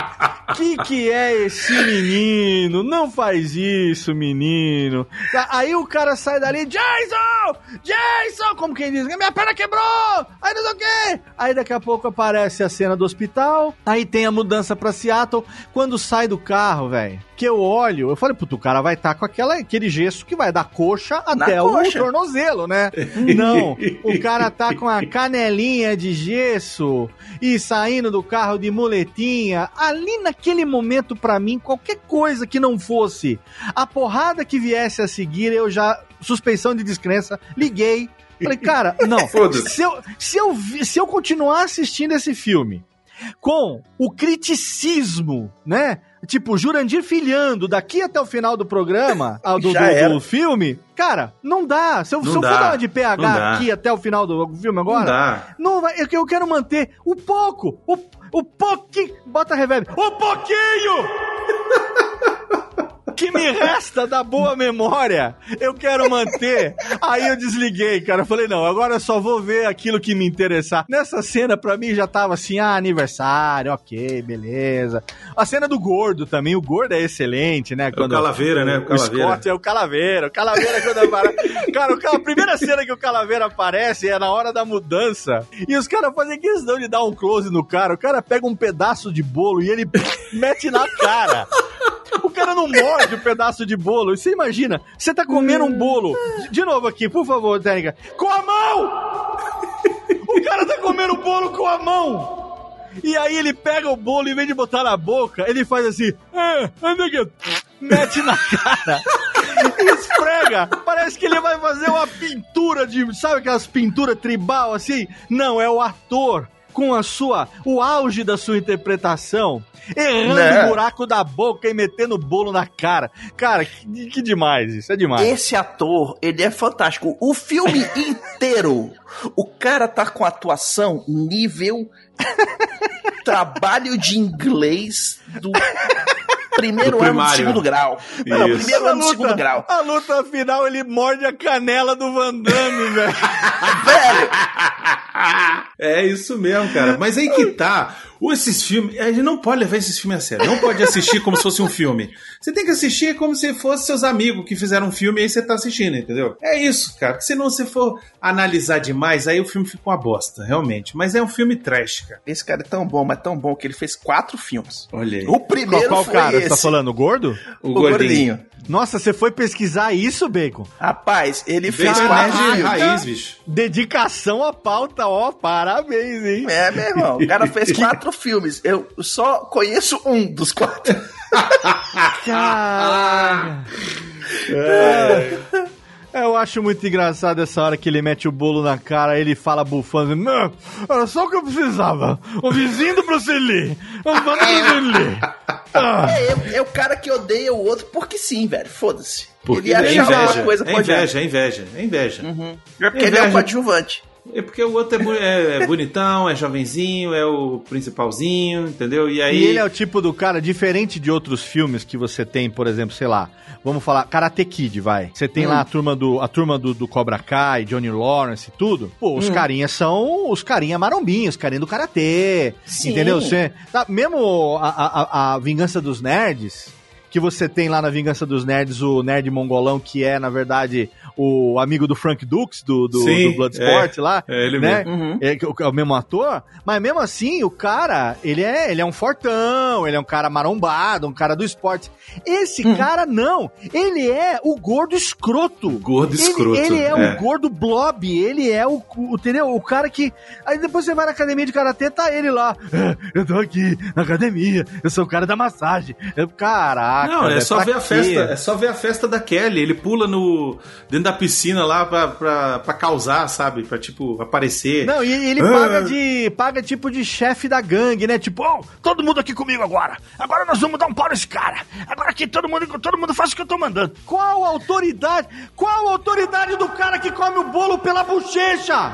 Que que é esse menino? Não faz isso, menino. Aí o cara sai dali, Jason! Jason! Como quem diz, minha perna quebrou! Aí não sei o quê! Aí daqui a pouco aparece a cena do hospital, aí tem a mudança pra Seattle. Quando sai do carro, velho, que eu olho, eu falei, puto, o cara vai estar com aquela, aquele gesso que vai da coxa até o
coxa.
tornozelo, né? Não, o cara tá com a canelinha de gesso e saindo do carro de muletinha. Ali naquele momento, pra mim, qualquer coisa que não fosse a porrada que viesse a seguir, eu já. Suspeição de descrença, liguei. Falei, cara, não. Se eu, se, eu, se eu continuar assistindo esse filme com o criticismo, né? Tipo, Jurandir filhando daqui até o final do programa, do, do-
era.
do filme, cara, não dá. Se eu,
Não
se eu for
dá.
dar uma de
Não
PH aqui até o final do filme
Não
agora,
dá.
não vai, eu, eu quero manter o pouco, o, o pouquinho, bota reverb, o pouquinho que me resta da boa memória, eu quero manter. Aí eu desliguei, cara, eu falei, não, agora eu só vou ver aquilo que me interessar. Nessa cena, pra mim, já tava assim, ah, aniversário, ok, beleza. A cena do gordo também, o gordo é excelente, né?
o Calaveira, né? O Calaveira.
Scott é o Calaveira. O Calaveira quando aparece. Cara, a primeira cena que o Calaveira aparece é na hora da mudança. E os caras fazem questão de dar um close no cara. O cara pega um pedaço de bolo e ele mete na cara. O cara não morde o pedaço de bolo. Você imagina, você tá comendo um bolo. De- novo aqui, por favor, técnica. Com a mão! O cara tá comendo bolo com a mão! E aí ele pega o bolo em vez de botar na boca, ele faz assim, é, mete na cara esfrega. Parece que ele vai fazer uma pintura de, sabe aquelas pinturas tribal assim? Não, é o ator com a sua, o auge da sua interpretação, errando
Né?
o buraco da boca e metendo o bolo na cara. Cara, que, que demais isso, é demais.
Esse ator, ele é fantástico. O filme inteiro, o cara tá com atuação nível trabalho de inglês do primeiro
Do
ano do
primário.
segundo grau. Não,
Isso.
primeiro ano do segundo grau.
a luta final, ele morde a canela do Van Damme, velho.
Velho,
É isso mesmo, cara. Mas aí que tá. Esses filmes. A gente não pode levar esses filmes a sério. Não pode assistir como se fosse um filme. Você tem que assistir como se fosse seus amigos que fizeram um filme e aí você tá assistindo, entendeu? É isso, cara. Porque senão você for analisar demais, aí o filme fica uma bosta, realmente. Mas é um filme trash, cara.
esse cara é tão bom, mas tão bom que ele fez quatro filmes.
Olha aí.
O primeiro
Qual, qual
foi
cara?
esse.
Você tá falando o gordo?
O,
O
gordinho.
gordinho.
Nossa, você foi pesquisar isso, Bacon?
Rapaz, ele fez
Fez
quatro
nerd
filmes.
raiz, bicho.
Dedicação à pauta, ó, parabéns, hein?
É, meu irmão, o cara fez quatro filmes. Eu só conheço um dos quatro.
Caralho. É, Eu acho muito engraçado essa hora que ele mete o bolo na cara, ele fala bufando, não, era só o que eu precisava. O vizinho do Bruce Lee. O vizinho do Bruce Lee. Ah.
É, é o cara que odeia o outro porque sim, velho. Foda-se.
Porque
ele
é
acha
inveja,
alguma coisa
é inveja, é inveja, é inveja.
É porque ele é o
Inveja.
coadjuvante.
É porque o outro é, é- é bonitão, é jovenzinho, é o principalzinho, entendeu? E aí.
E ele é o tipo do cara, diferente de outros filmes que você tem, por exemplo, sei lá, vamos falar, Karate Kid, vai. Você tem lá a turma do a turma do, do Cobra Kai, Johnny Lawrence e tudo. Pô, os carinhas são os carinha marombinhos, os carinha do Karatê,
Sim.
entendeu? Você, tá, mesmo a, a- a Vingança dos Nerds, que você tem lá na Vingança dos Nerds o nerd mongolão, que é, na verdade, o amigo do Frank Dukes, do, do,
Sim,
do Bloodsport
é.
lá,
É ele
né?
mesmo.
Uhum.
É, o- é o mesmo ator, mas mesmo assim, o cara, ele é, ele é um fortão, ele é um cara marombado, um cara do esporte. Esse cara não, ele é o gordo escroto.
Gordo
Ele-
escroto,
Ele, é,
é.
o gordo blob, ele é o, o, entendeu? O cara que... Aí depois você vai na academia de karatê, tá ele lá. "É, eu tô aqui na academia, eu sou o cara da massagem. Eu, caraca,
Não, é
velho,
só
pra
ver a
quê?
festa. É só ver a festa da Kelly. Ele pula no dentro da piscina lá pra, pra, pra causar, sabe? Pra tipo aparecer.
Não, e ele
Ah.
paga de. paga tipo de chefe da gangue, né? Tipo, ó, todo mundo aqui comigo agora. Agora nós vamos dar um pau nesse cara. Agora aqui todo mundo, todo mundo faz o que eu tô mandando. Qual a autoridade? Qual a autoridade do cara que come o bolo pela bochecha?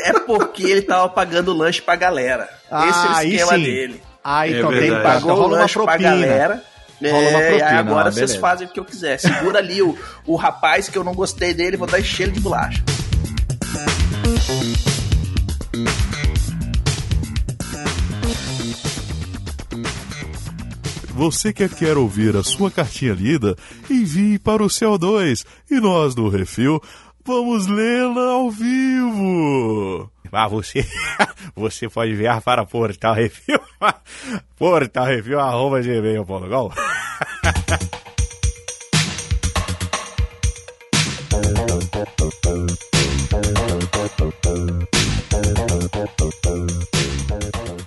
É porque ele tava pagando lanche pra galera. Esse é o
Ah, aí
esquema
sim.
dele.
Ah, então
É
tem rola
o
uma
lanche pra
propina.
Galera.
Rola uma
É,
propina,
e agora vocês fazem o que eu quiser. Segura ali o, o rapaz que eu não gostei dele, vou dar encher de bolacha.
Você que quer ouvir a sua cartinha lida, envie para o CO2 e nós do Refil vamos lê-la ao vivo. Ah, você, você pode enviar para Portal Refil, Portal Refil, arroba gmail.com.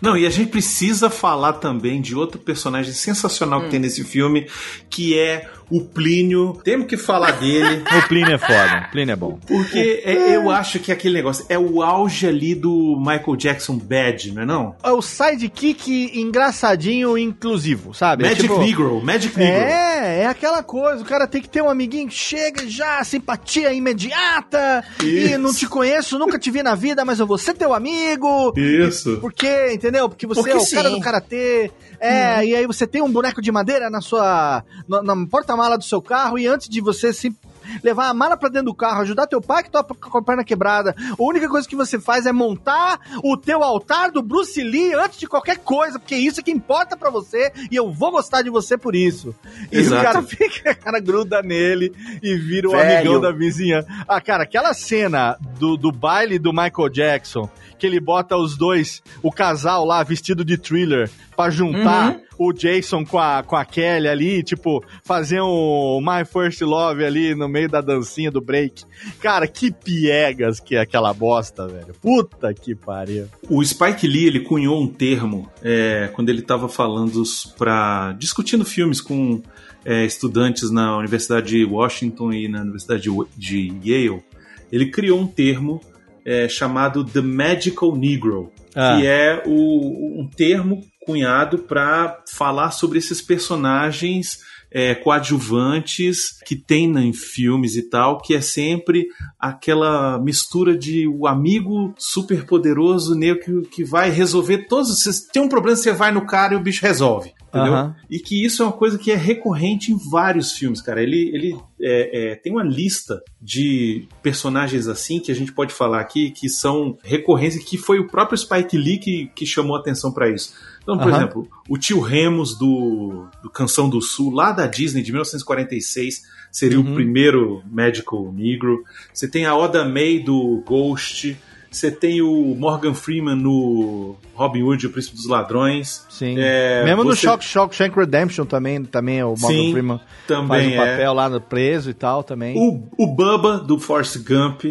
Não, e a gente precisa falar também de outro personagem sensacional que tem nesse filme, que é o Plínio. Temos que falar dele,
O Plínio é foda, o Plínio é bom.
porque é- eu acho que aquele negócio é o auge ali do Michael Jackson Bad, não é não?
É o sidekick engraçadinho inclusivo, sabe? É
Magic
tipo-
Negro, Magic Negro.
É, é aquela coisa, o cara tem que ter um amiguinho que chega já, simpatia imediata, e
Isso.
não te conheço, nunca te vi na vida, mas eu vou ser teu amigo.
Isso.
Por quê? Entendeu? Porque você
Porque
é o cara
sim.
do karatê. É, e aí você tem um boneco de madeira na sua. na, na porta-mala do seu carro, e antes de você se levar a mala pra dentro do carro, ajudar teu pai que tá com a perna quebrada, a única coisa que você faz é montar o teu altar do Bruce Lee antes de qualquer coisa, porque isso é que importa pra você, e eu vou gostar de você por isso. E
Exato.
o cara fica, cara gruda nele e vira o
Velho.
amigão da vizinha. Ah, cara, aquela cena do, do baile do Michael Jackson, que ele bota os dois, o casal lá vestido de thriller, pra juntar o Jason com a, com a Kelly ali, tipo, fazer um My First Love ali no meio da dancinha do break. Cara, que piegas que é aquela bosta, velho. Puta que pariu.
O Spike Lee ele cunhou um termo é, quando ele estava falando para discutindo filmes com é, estudantes na Universidade de Washington e na Universidade de, de Yale. Ele criou um termo é, chamado The Magical Negro,
Ah.
que é o- um termo cunhado para falar sobre esses personagens é, coadjuvantes que tem em filmes e tal, que é sempre aquela mistura de o amigo super poderoso negro que, que vai resolver todos. Você tem um problema, você vai no cara e o bicho resolve. Entendeu?
Aham.
E que isso é uma coisa que é recorrente em vários filmes, cara. Ele, ele é, é, tem uma lista de personagens assim que a gente pode falar aqui que são recorrentes e que foi o próprio Spike Lee que, que chamou a atenção para isso. Então, por
Aham.
exemplo, o tio Remus do, do Canção do Sul, lá da Disney, de 1946, seria
Uhum.
o primeiro Magical Negro. Você tem a Oda May do Ghost. Você tem o Morgan Freeman no Robin Hood, o Príncipe dos Ladrões.
Sim.
É,
Mesmo no
você-
Shock Shock Shank Redemption também, também o Morgan
Sim,
Freeman faz
Também
um
é.
papel lá no preso e tal também.
O, o Bubba do Force Gump,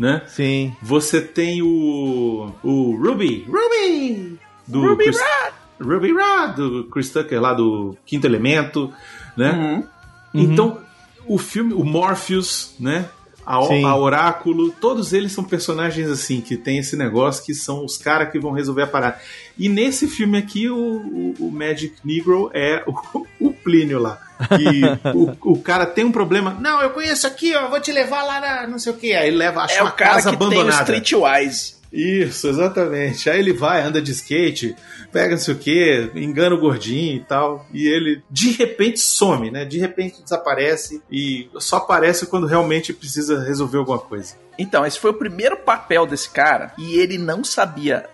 né?
Sim.
Você tem o. O Ruby! Ruby! Do
Ruby
Chris, Ruby Rod, do Chris Tucker lá do Quinto Elemento, né?
Uhum.
Então, o filme, o Morpheus, né? A, a Oráculo, todos eles são personagens assim, que tem esse negócio que são os caras que vão resolver a parada. E nesse filme aqui, o, o- o Magic Negro é o, o Plínio lá. Que o, o cara tem um problema. Não, eu conheço aqui, ó, vou te levar lá na não sei o que. Aí ele leva, acha
É
uma
o cara
casa
que tem o
abandonada.
Streetwise.
Isso, exatamente. Aí ele vai, anda de skate, pega não sei o que, engana o gordinho e tal. E ele de repente some, né? De repente desaparece e só aparece quando realmente precisa resolver alguma coisa.
Então, esse foi o primeiro papel desse cara. E ele não sabia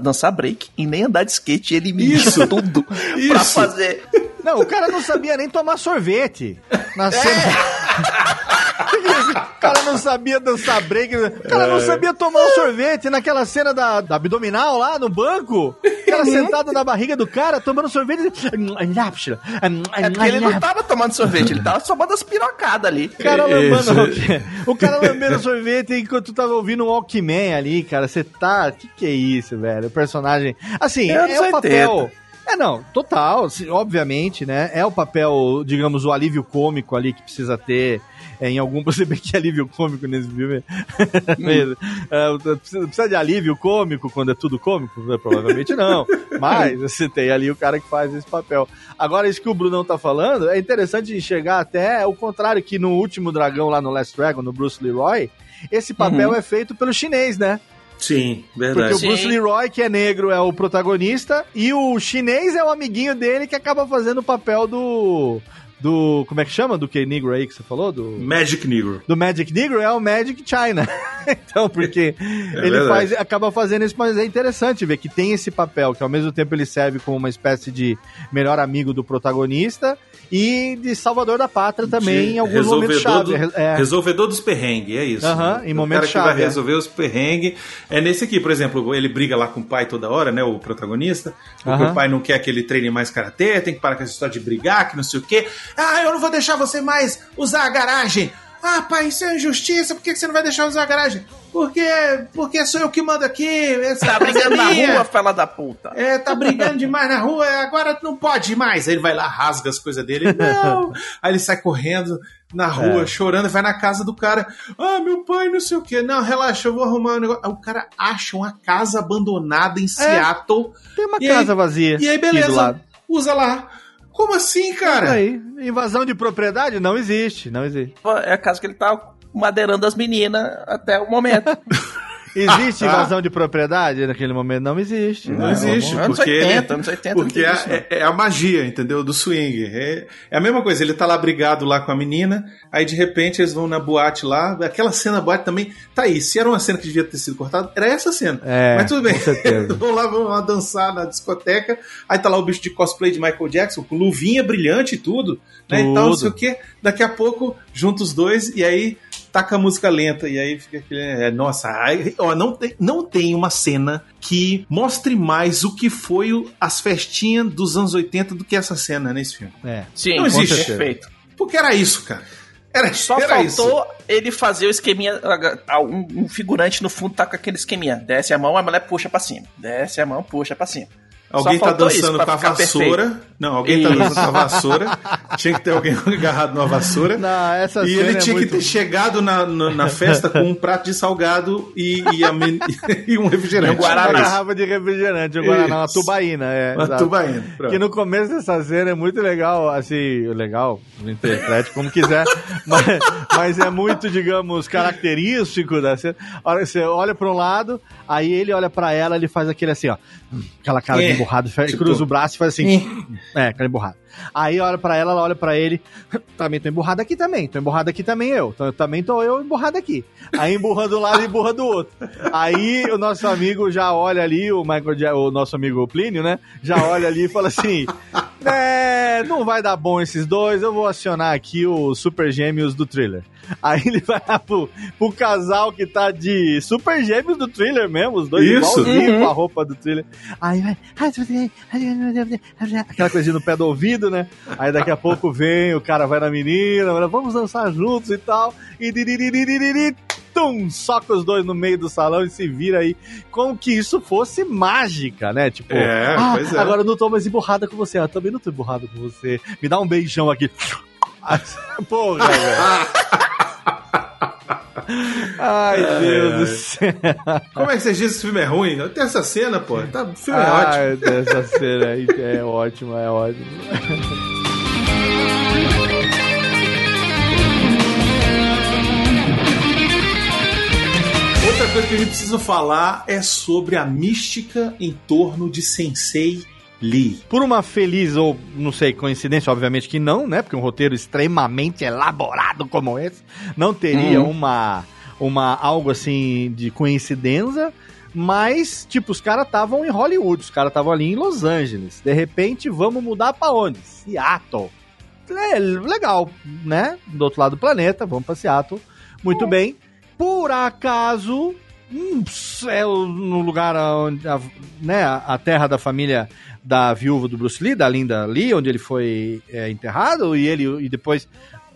dançar break e nem andar de skate. Ele mediu
Isso.
tudo pra
Isso.
fazer.
Não, o cara não sabia nem tomar sorvete. Na cena. o cara não sabia dançar break. O cara não sabia tomar um sorvete naquela cena da, da abdominal lá no banco. O cara sentado na barriga do cara, tomando sorvete.
É porque ele não tava tomando sorvete, ele tava tomando as pirocadas ali.
O cara
Isso.
lambendo, o cara lambendo sorvete enquanto tu tava ouvindo um Walkman ali, cara. Você tá. Que que é isso, velho? O personagem. Assim,
É
é o papel.
80.
É, não, total, obviamente, né? É o papel, digamos, o alívio cômico ali que precisa ter é, em algum. Você vê que alívio cômico nesse filme. Mesmo. É, precisa, precisa de alívio cômico quando é tudo cômico? Provavelmente não. Mas você tem ali o cara que faz esse papel. Agora, isso que o Brunão tá falando, é interessante enxergar até o contrário, que no último dragão lá no Last Dragon, no Bruce Leroy, esse papel é feito pelo chinês, né?
Sim,
Porque
verdade.
o Bruce
Sim.
Leroy, que é negro, é o protagonista, e o chinês é o amiguinho dele que acaba fazendo o papel do. Do. Como é que chama? Do que negro aí que você falou? Do.
Magic Negro.
do Magic Negro é o Magic China. então, porque ele
verdade.
faz, acaba fazendo isso, mas é interessante ver que tem esse papel, que ao mesmo tempo ele serve como uma espécie de melhor amigo do protagonista e de salvador da pátria também
De
em alguns momentos chave.
do-
É.
Resolvedor dos perrengues, é isso.
Aham, em
o cara que vai
chave, é.
resolver os perrengues. É nesse aqui, por exemplo, ele briga lá com o pai toda hora, né? O protagonista. Porque
Aham.
o pai não quer que ele treine mais karatê, tem que parar com essa história de brigar, que não sei o quê. Ah, eu não vou deixar você mais usar a garagem. Ah, pai, isso é injustiça, por que que você não vai deixar usar a garagem? Porque, porque sou eu que mando aqui. Essa
Tá brigando na rua, fala da puta.
É, tá brigando demais na rua, agora não pode mais. Aí ele vai lá, rasga as coisas dele. Não! Aí ele sai correndo na rua,
É.
chorando, vai na casa do cara. Ah, meu pai, não sei o quê. Não, relaxa, eu vou arrumar um negócio. Aí o cara acha uma casa abandonada em Seattle.
Tem uma casa
aí-
vazia.
E aí, beleza. Usa lá. Como assim, cara?
Aí, invasão de propriedade não existe, não existe.
É a casa que ele tá madeirando as meninas até o momento.
Existe invasão de propriedade naquele momento? Não existe.
Não existe,
Anos
porque,
80, anos 80
porque
não
é,
isso, não.
é- é a magia, entendeu? Do swing. É, é a mesma coisa, ele tá lá brigado lá com a menina, aí de repente eles vão na boate lá, aquela cena boate também, tá aí, se era uma cena que devia ter sido cortada, era essa cena.
É,
Mas tudo bem,
com certeza.
vão lá, vão lá dançar na discoteca, aí tá lá o bicho de cosplay de Michael Jackson, com luvinha brilhante e tudo, né, e tal, não sei o que, daqui a pouco junta os dois, e aí taca a música lenta, e aí fica aquele. é, nossa, aí, ó, não, tem, não tem uma cena que mostre mais o que foi o- as festinhas dos anos 80 do que essa cena nesse filme.
É.
Sim,
Não existe.
perfeito.
Porque era isso, cara. Era,
Só
era
faltou ele fazer o esqueminha. Um, um figurante no fundo tá com aquele esqueminha. Desce a mão, a mulher puxa pra cima. Desce a mão, puxa pra cima.
Alguém tá
isso
dançando com a vassoura.
perfeito.
Não, alguém tá
Isso.
dançando com a vassoura. Tinha que ter alguém agarrado numa vassoura.
Não, essa
E ele
é
tinha
muito-
que ter chegado na, na, na festa com um prato de salgado e, e, a men- e um refrigerante.
Um Guaraná.
Uma garrafa de refrigerante, um Guaraná, uma tubaína. É,
Uma
exato.
tubaína. pronto.
Que no começo dessa cena é muito legal, assim, legal, interprete como quiser, mas, mas é muito, digamos, característico da cena. Olha, Você olha para um lado, aí ele olha para ela, ele faz aquele assim, ó, aquela cara de
É,
emburrado,
tipo-
cruza o braço e faz assim, é, cara emburrado. Aí olha pra ela, ela olha pra ele, também tô emburrado aqui também, tô emburrado aqui também eu, então, também tô eu emburrado aqui. Aí emburra do lado e emburra do outro. Aí o nosso amigo já olha ali, o Michael, o nosso amigo Plínio, né, já olha ali e fala assim, é, não vai dar bom esses dois, eu vou acionar aqui os Super Gêmeos do Thriller. Aí ele vai lá pro, pro casal que tá de Super Gêmeos do Thriller mesmo, os dois
Isso.
igualzinhos com a roupa do Thriller. Aí vai, aquela coisinha no pé do ouvido, né? Aí daqui a pouco vem, o cara vai na menina, fala, vamos dançar juntos e tal, e tum, soca os dois no meio do salão e se vira aí, como que isso fosse mágica, né? Tipo,
É,
ah,
é.
agora eu não tô mais emburrada com você, eu também não tô emburrada com você, me dá um beijão aqui. Porra, velho. Ai, Deus do céu.
Como é que vocês dizem que esse filme é ruim? Tem essa cena, pô. Tá, o filme é ótimo.
Ai, Deus, essa cena aí é ótima, é ótima.
Outra coisa que a gente precisa falar é sobre a mística em torno de Sensei Lee.
Por uma feliz ou, não sei, coincidência, obviamente que não, né? Porque um roteiro extremamente elaborado como esse não teria uma, uma algo assim de coincidência. Mas, tipo, os caras estavam em Hollywood, os caras estavam ali em Los Angeles. De repente, vamos mudar pra onde? Seattle. É, legal, né? Do outro lado do planeta, vamos pra Seattle. Muito bem. Por acaso, hum, é o- no lugar onde a, né, a terra da família da viúva do Bruce Lee, da Linda Lee, onde ele foi é, enterrado, e ele e depois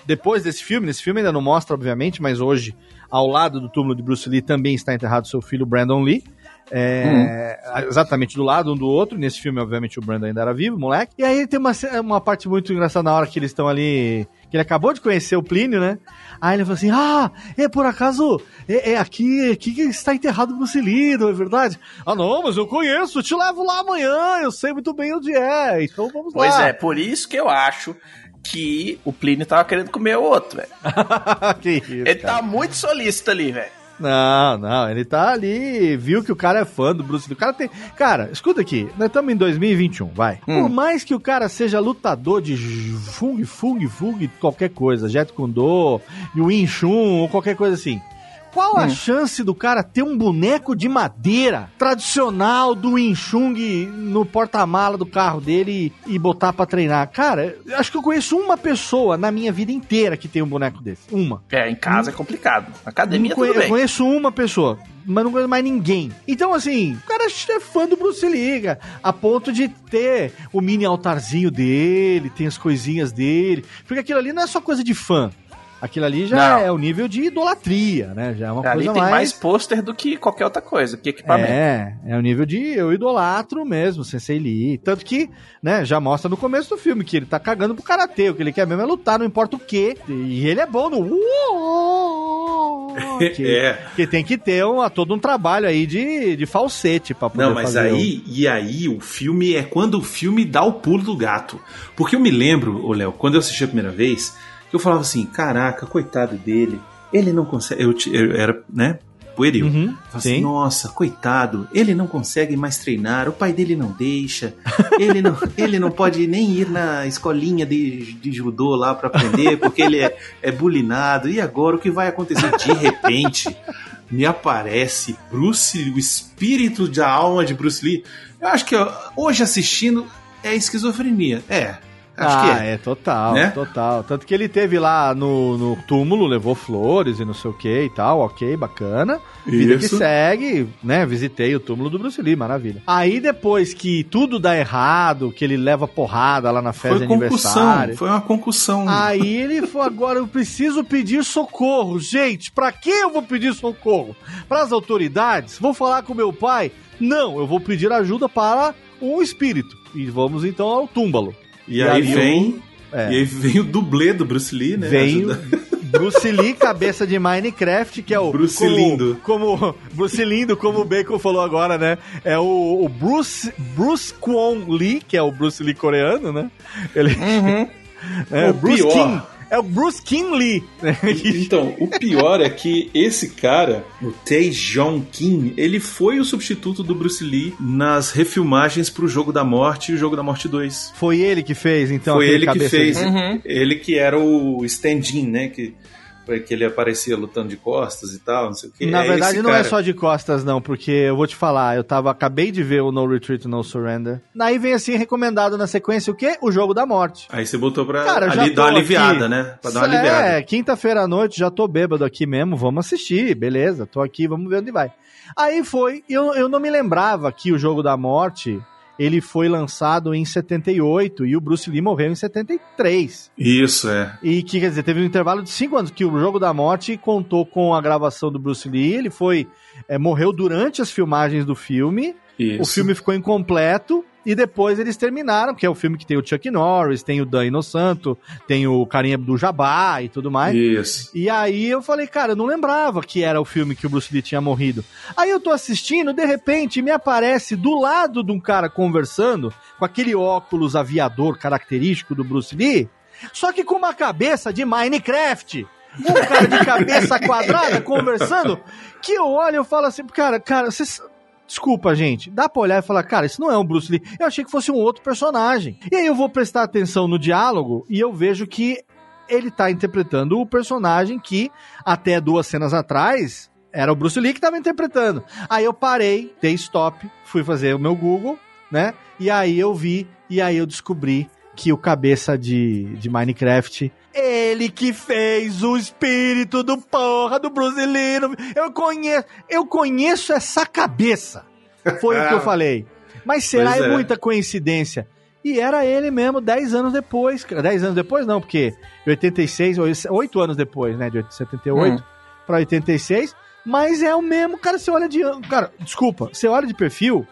depois desse filme, nesse filme ainda não mostra, obviamente, mas hoje, ao lado do túmulo de Bruce Lee, também está enterrado seu filho Brandon Lee. É, Exatamente do lado um do outro. Nesse filme, obviamente, o Brandon ainda era vivo, moleque. E aí tem uma, uma parte muito engraçada na hora que eles estão ali. Que ele acabou de conhecer o Plínio, né? Aí ele falou assim: Ah, é por acaso, é, é aqui, aqui que está enterrado o Bruce Lee, não é verdade? Ah, não, mas eu conheço, te levo lá amanhã, eu sei muito bem onde é, então vamos
Pois
lá.
é, por isso que eu acho que o Plínio tava querendo comer o outro, velho. Ele
cara.
tá muito solícito ali, velho.
Não, não, ele tá ali, viu que o cara é fã do Bruce Lee. O cara tem. Cara, escuta aqui, nós estamos em 2021, vai. Por mais que o cara seja lutador de Fung, Fung, Fung, qualquer coisa, Jet Kundo, Wing Chun ou qualquer coisa assim. Qual a chance do cara ter um boneco de madeira tradicional do Wing Chun no porta-mala do carro dele e, e botar pra treinar? Cara, eu acho que eu conheço uma pessoa na minha vida inteira que tem um boneco desse. Uma.
É, em casa é complicado. Na academia
Não conhe-
tudo
eu
bem.
conheço uma pessoa, mas não conheço mais ninguém. Então, assim, o cara é fã do Bruce cara, a ponto de ter o mini altarzinho dele, tem as coisinhas dele. Porque aquilo ali não é só coisa de fã. Aquilo ali já
Não.
é o nível de idolatria, né? Já é uma
Ali
coisa
tem mais,
mais.
pôster do que qualquer outra coisa, que equipamento.
É, é o nível de eu idolatro mesmo, Sensei Lee. Tanto que, né, já mostra no começo do filme que ele tá cagando pro karatê. O que ele quer mesmo é lutar, não importa o quê. E ele é bom no. Que,
É.
que tem que ter um, todo um trabalho aí de, de falsete pra poder
Não, mas aí, e aí, o filme é quando o filme dá o pulo do gato. Porque eu me lembro, ô Léo, quando eu assisti a primeira vez, que eu falava assim, caraca, coitado dele, ele não consegue. Eu, eu era, né, pueril.
Uhum,
Eu assim,
sim.
Nossa, coitado, ele não consegue mais treinar, o pai dele não deixa, ele não, ele não pode nem ir na escolinha de, de judô lá pra aprender, porque ele é, é bulinado. E agora o que vai acontecer? De repente, me aparece Bruce, o espírito da alma de Bruce Lee. Eu acho que ó, hoje assistindo é esquizofrenia. É, acho
ah,
que é.
é. total,
Né?
total. Tanto que ele teve lá no, no túmulo, levou flores e não sei o que e tal, ok, bacana. Vida que
Isso.
segue, né? Visitei o túmulo do Bruce Lee, maravilha. Aí depois que tudo dá errado, que ele leva porrada lá na festa
Foi
de
concussão,
aniversário.
foi uma concussão.
Aí ele falou: agora eu preciso pedir socorro. Gente, pra que eu vou pedir socorro? Para as autoridades? Vou falar com meu pai? Não, eu vou pedir ajuda para um espírito. E vamos então ao túmbalo.
E, aí
eu-
vem,
é.
e aí vem o dublê do Bruce Lee, né?
Vem
Ajuda-
Bruce Lee, cabeça de Minecraft, que é o.
Bruce
como,
Lindo.
Como, Bruce Lindo, como o Bacon falou agora, né? É o, o Bruce, Bruce Kwon Lee, que é o Bruce Lee coreano, né? Ele, é,
O
Bruce
pior.
Kim. É o Bruce né?
Então, o pior é que esse cara, o Tae Jong Kim, ele foi o substituto do Bruce Lee nas refilmagens pro Jogo da Morte e o Jogo da Morte 2.
Foi ele que fez, então.
foi ele que fez.
Uhum.
Ele que era o stand-in, né? Que, que ele aparecia lutando de costas e tal, não sei o que.
Na verdade,
esse
não é
cara.
só de costas, não, porque eu vou te falar, eu tava, acabei de ver o No Retreat, No Surrender. Daí vem assim, recomendado na sequência, o quê? O Jogo da Morte.
Aí você botou pra
Cara,
ali dar uma aliviada,
aqui.
né? Pra dar uma aliviada.
É, quinta-feira à noite, já tô bêbado aqui mesmo, vamos assistir, beleza, tô aqui, vamos ver onde vai. Aí foi, eu, eu não me lembrava que o Jogo da Morte, ele foi lançado em 78 e o Bruce Lee morreu em 73.
Isso, é.
E que, quer dizer, teve um intervalo de cinco anos que o Jogo da Morte contou com a gravação do Bruce Lee, ele foi, é, morreu durante as filmagens do filme,
Isso.
o filme ficou incompleto e depois eles terminaram, que é o filme que tem o Chuck Norris, tem o Dan Inosanto, tem o carinha do Jabá e tudo mais.
Isso.
E aí eu falei, cara, eu não lembrava que era o filme que o Bruce Lee tinha morrido. Aí eu tô assistindo, de repente me aparece do lado de um cara conversando, com aquele óculos aviador característico do Bruce Lee, só que com uma cabeça de Minecraft. Um cara de cabeça quadrada conversando, que eu olho e eu falo assim, cara, cara, vocês. Desculpa, gente. Dá pra olhar e falar, cara, isso não é um Bruce Lee. Eu achei que fosse um outro personagem. E aí eu vou prestar atenção no diálogo e eu vejo que ele tá interpretando o personagem que até duas cenas atrás era o Bruce Lee que tava interpretando. Aí eu parei, dei stop, fui fazer o meu Google, né? E aí eu vi, e aí eu descobri que o cabeça de, de Minecraft, ele que fez o espírito do porra do no- Eu conheço, eu conheço essa cabeça. Foi o que eu falei. Mas será
Pois
é
é.
muita coincidência? E era ele mesmo 10 anos depois. cara. 10 anos depois não, porque em 86, 8 anos depois, né? De 78 pra 86. Mas é o mesmo, cara, você olha de... Cara, desculpa, você olha de perfil,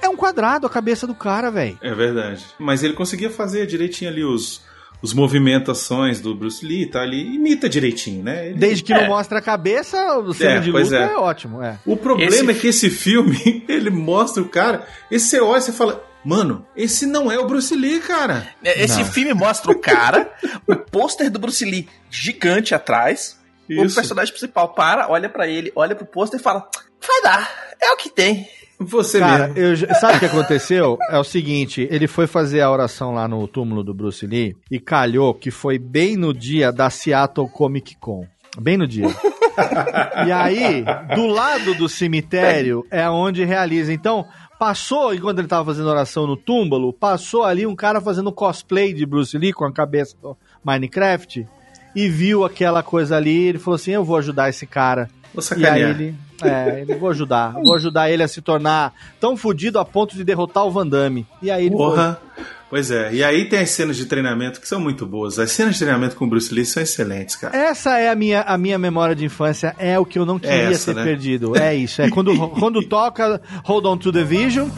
é um quadrado a cabeça do cara, velho.
É verdade. Mas ele conseguia fazer direitinho ali os, os movimentações do Bruce Lee, tá ali, imita direitinho, né? Ele-
Desde que
É.
não mostra a cabeça, a cena
É,
de luta
é.
é. ótimo, é.
O problema
Esse-
é que esse filme, ele mostra o cara, e você olha e você fala, mano, esse não é o Bruce Lee, cara.
É, Esse
Não.
filme mostra o cara, o pôster do Bruce Lee gigante atrás, O
Isso.
personagem principal para, olha pra ele, olha pro pôster e fala: vai dar, é o que tem.
Você
Cara,
mesmo.
eu, sabe o que aconteceu? É o seguinte, ele foi fazer a oração lá no túmulo do Bruce Lee e calhou que foi bem no dia da Seattle Comic Con. Bem no dia. e aí, do lado do cemitério é onde realiza. Então, passou, enquanto ele tava fazendo oração no túmulo, passou ali um cara fazendo cosplay de Bruce Lee com a cabeça do Minecraft e viu aquela coisa ali. Ele falou assim: Eu vou ajudar esse cara.
Vou
E aí ele. É, ele vou ajudar. Vou ajudar ele a se tornar tão fudido a ponto de derrotar o Van Damme. E aí ele.
Porra. Pois é. E aí tem as cenas de treinamento que são muito boas. As cenas de treinamento com o Bruce Lee são excelentes, cara.
Essa é a minha, a minha memória de infância, é o que eu não queria
essa,
ter
né?
perdido. É isso. É quando, quando toca Hold On to the Vision.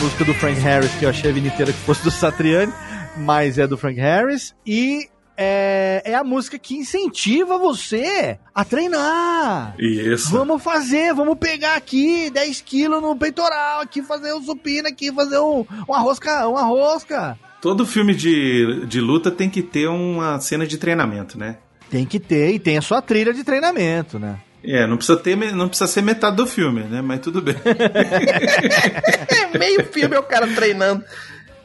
Música do Frank Harris, que eu achei a vida inteira que fosse do Satriani, mas é do Frank Harris. E é, é a música que incentiva você a treinar.
Isso.
Vamos fazer, vamos pegar aqui 10 quilos no peitoral, aqui fazer um supino, aqui fazer um, uma rosca, uma rosca.
Todo filme de, de luta tem que ter uma cena de treinamento, né?
Tem que ter e tem a sua trilha de treinamento, né?
É, não precisa ter, não precisa ser metade do filme, né? Mas tudo bem.
É meio filme é o cara treinando.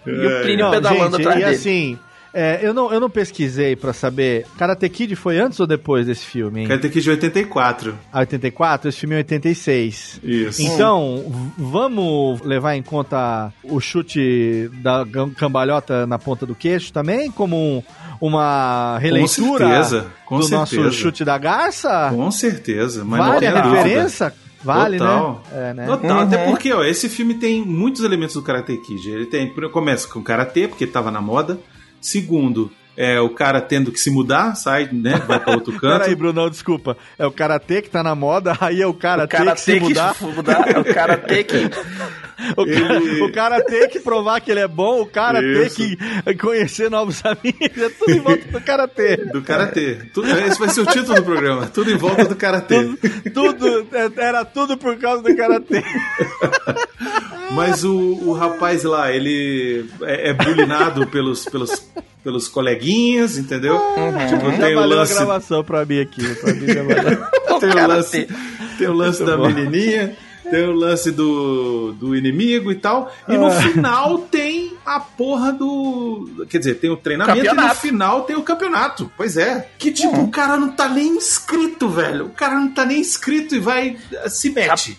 E o Plínio
Não,
pedalando
gente,
atrás
e
dele.
assim, é, eu, não, eu não pesquisei pra saber. Karate Kid foi antes ou depois desse filme, hein?
Karate Kid de 84.
A 84, esse filme é 86.
Isso.
Então, vamos levar em conta o chute da cambalhota na ponta do queixo também, como um- uma releitura
certeza, com
do nosso
certeza.
chute da garça?
Com certeza. Mas não
vale a
dúvida.
referência? Vale,
Total.
né? É, né?
Total, até porque, ó, esse filme tem muitos elementos do Karate Kid. Ele tem, começa com Karate, porque tava na moda. Segundo, é o cara tendo que se mudar, sai, né, vai pra outro canto.
Peraí, Brunão, desculpa. É o karatê que tá na moda, aí é o cara
O
que se
que
mudar.
mudar, é o cara tem que.
O cara,
Ele-
o cara tem que provar que ele é bom, o cara tem
Isso.
que conhecer novos amigos, é tudo em volta do karatê.
Do Karatê. Tudo, esse vai ser o título do programa. Tudo em volta do Karatê.
Tudo, é- era tudo por causa do karatê.
Mas o, o rapaz lá, ele é, é bullyingado pelos, pelos, pelos coleguinhas, entendeu? Tipo, tem
Já
o lance,
gravação pra mim aqui. Pra mim já valeu.
tem o lance, tem o lance da
bom.
menininha, tem o lance do, do inimigo e tal. E no
Ah.
final tem a porra do. Quer dizer, tem o treinamento e no
Campeonato.
final tem o campeonato. Pois é. Que tipo, o cara não tá nem inscrito, velho. O cara não tá nem inscrito e vai. se mete.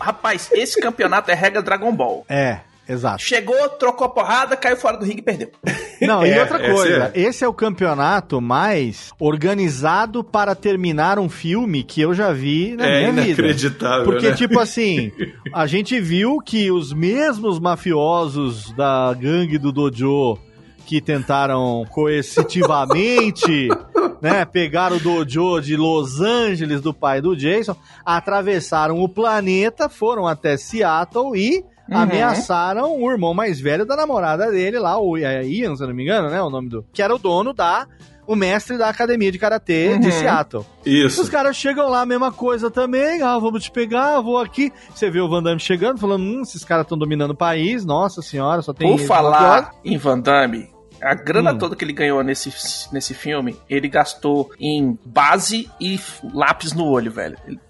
Rapaz, esse campeonato é regra Dragon Ball.
É, exato.
Chegou, trocou a porrada, caiu fora do ringue e perdeu.
Não, e
É,
outra
esse
coisa,
é.
esse é o campeonato mais organizado para terminar um filme que eu já vi na
É
minha vida.
inacreditável.
Porque,
né?
tipo assim, a gente viu que os mesmos mafiosos da gangue do Dojo que tentaram coercitivamente, né, pegar o dojo de Los Angeles do pai do Jason, atravessaram o planeta, foram até Seattle e ameaçaram o irmão mais velho da namorada dele lá, o é Ian, se eu não me engano, né, o nome do, que era o dono da o mestre da academia de karatê de Seattle.
Isso.
Os caras chegam lá, mesma coisa também. Ah, vamos te pegar, vou aqui. Você vê o Van Damme chegando, falando: hum, esses caras estão dominando o país. Nossa senhora, só tem.
Por falar em Van Damme, a grana
Hum.
toda que ele ganhou nesse, nesse filme, ele gastou em base e lápis no olho, velho. Ele-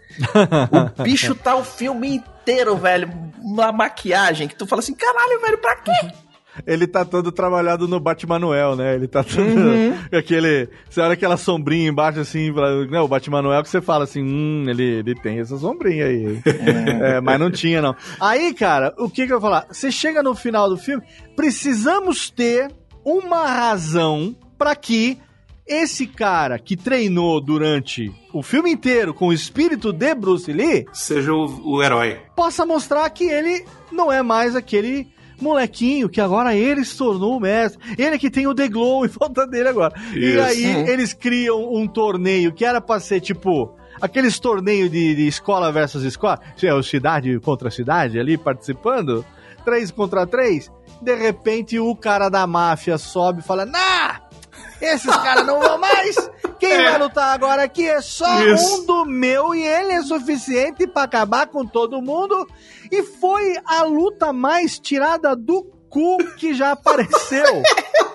o bicho tá o filme inteiro, velho, uma maquiagem que tu fala assim, caralho, velho, pra quê?
Ele tá todo trabalhado no Batmanuel, né? Ele tá todo.
Uhum.
aquele. Você olha aquela sombrinha embaixo assim, pra- né? O Batmanuel que você fala assim, hum, ele, ele tem essa sombrinha aí. É, mas não tinha, não. Aí, cara, o que que eu vou falar? Você chega no final do filme, precisamos ter uma razão pra que esse cara que treinou durante o filme inteiro com o espírito de Bruce Lee
Seja o, o herói.
possa mostrar que ele não é mais aquele molequinho que agora ele se tornou o mestre. Ele que tem o The Glow em volta dele agora. E
Isso.
aí
Uhum.
eles criam um torneio que era pra ser tipo aqueles torneios de, de escola versus escola, é cidade contra cidade ali participando, três contra três. De repente o cara da máfia sobe e fala: Nah! Esses caras não vão mais! Quem vai lutar agora aqui é só
Isso.
um do meu e ele é suficiente pra acabar com todo mundo. E foi a luta mais tirada do cu que já apareceu.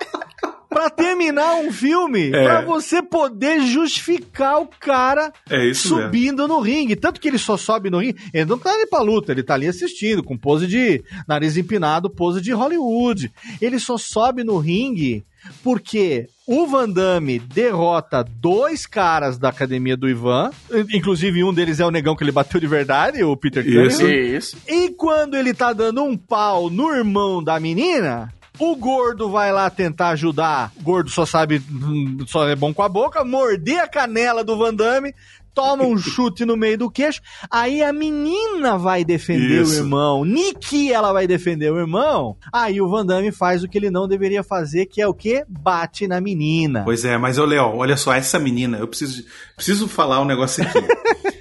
Pra terminar um filme,
É.
pra você poder justificar o cara
É isso mesmo.
subindo no ringue. Tanto que ele só sobe no ringue. Ele não tá ali pra luta, ele tá ali assistindo, com pose de nariz empinado, pose de Hollywood. Ele só sobe no ringue porque o Van Damme derrota dois caras da academia do Ivan. Inclusive, um deles é o negão que ele bateu de verdade, o Peter
Isso.
Cunningham.
Isso.
E quando ele tá dando um pau no irmão da menina, o gordo vai lá tentar ajudar. O gordo só sabe, hum, só é bom com a boca, morder a canela do Van Damme, toma um chute no meio do queixo. Aí a menina vai defender
Isso.
o irmão. Niki ela vai defender o irmão. Aí o Van Damme faz o que ele não deveria fazer, que é o quê? Bate na menina.
Pois é, mas ô Léo, olha só, essa menina, eu preciso, preciso falar um negócio aqui.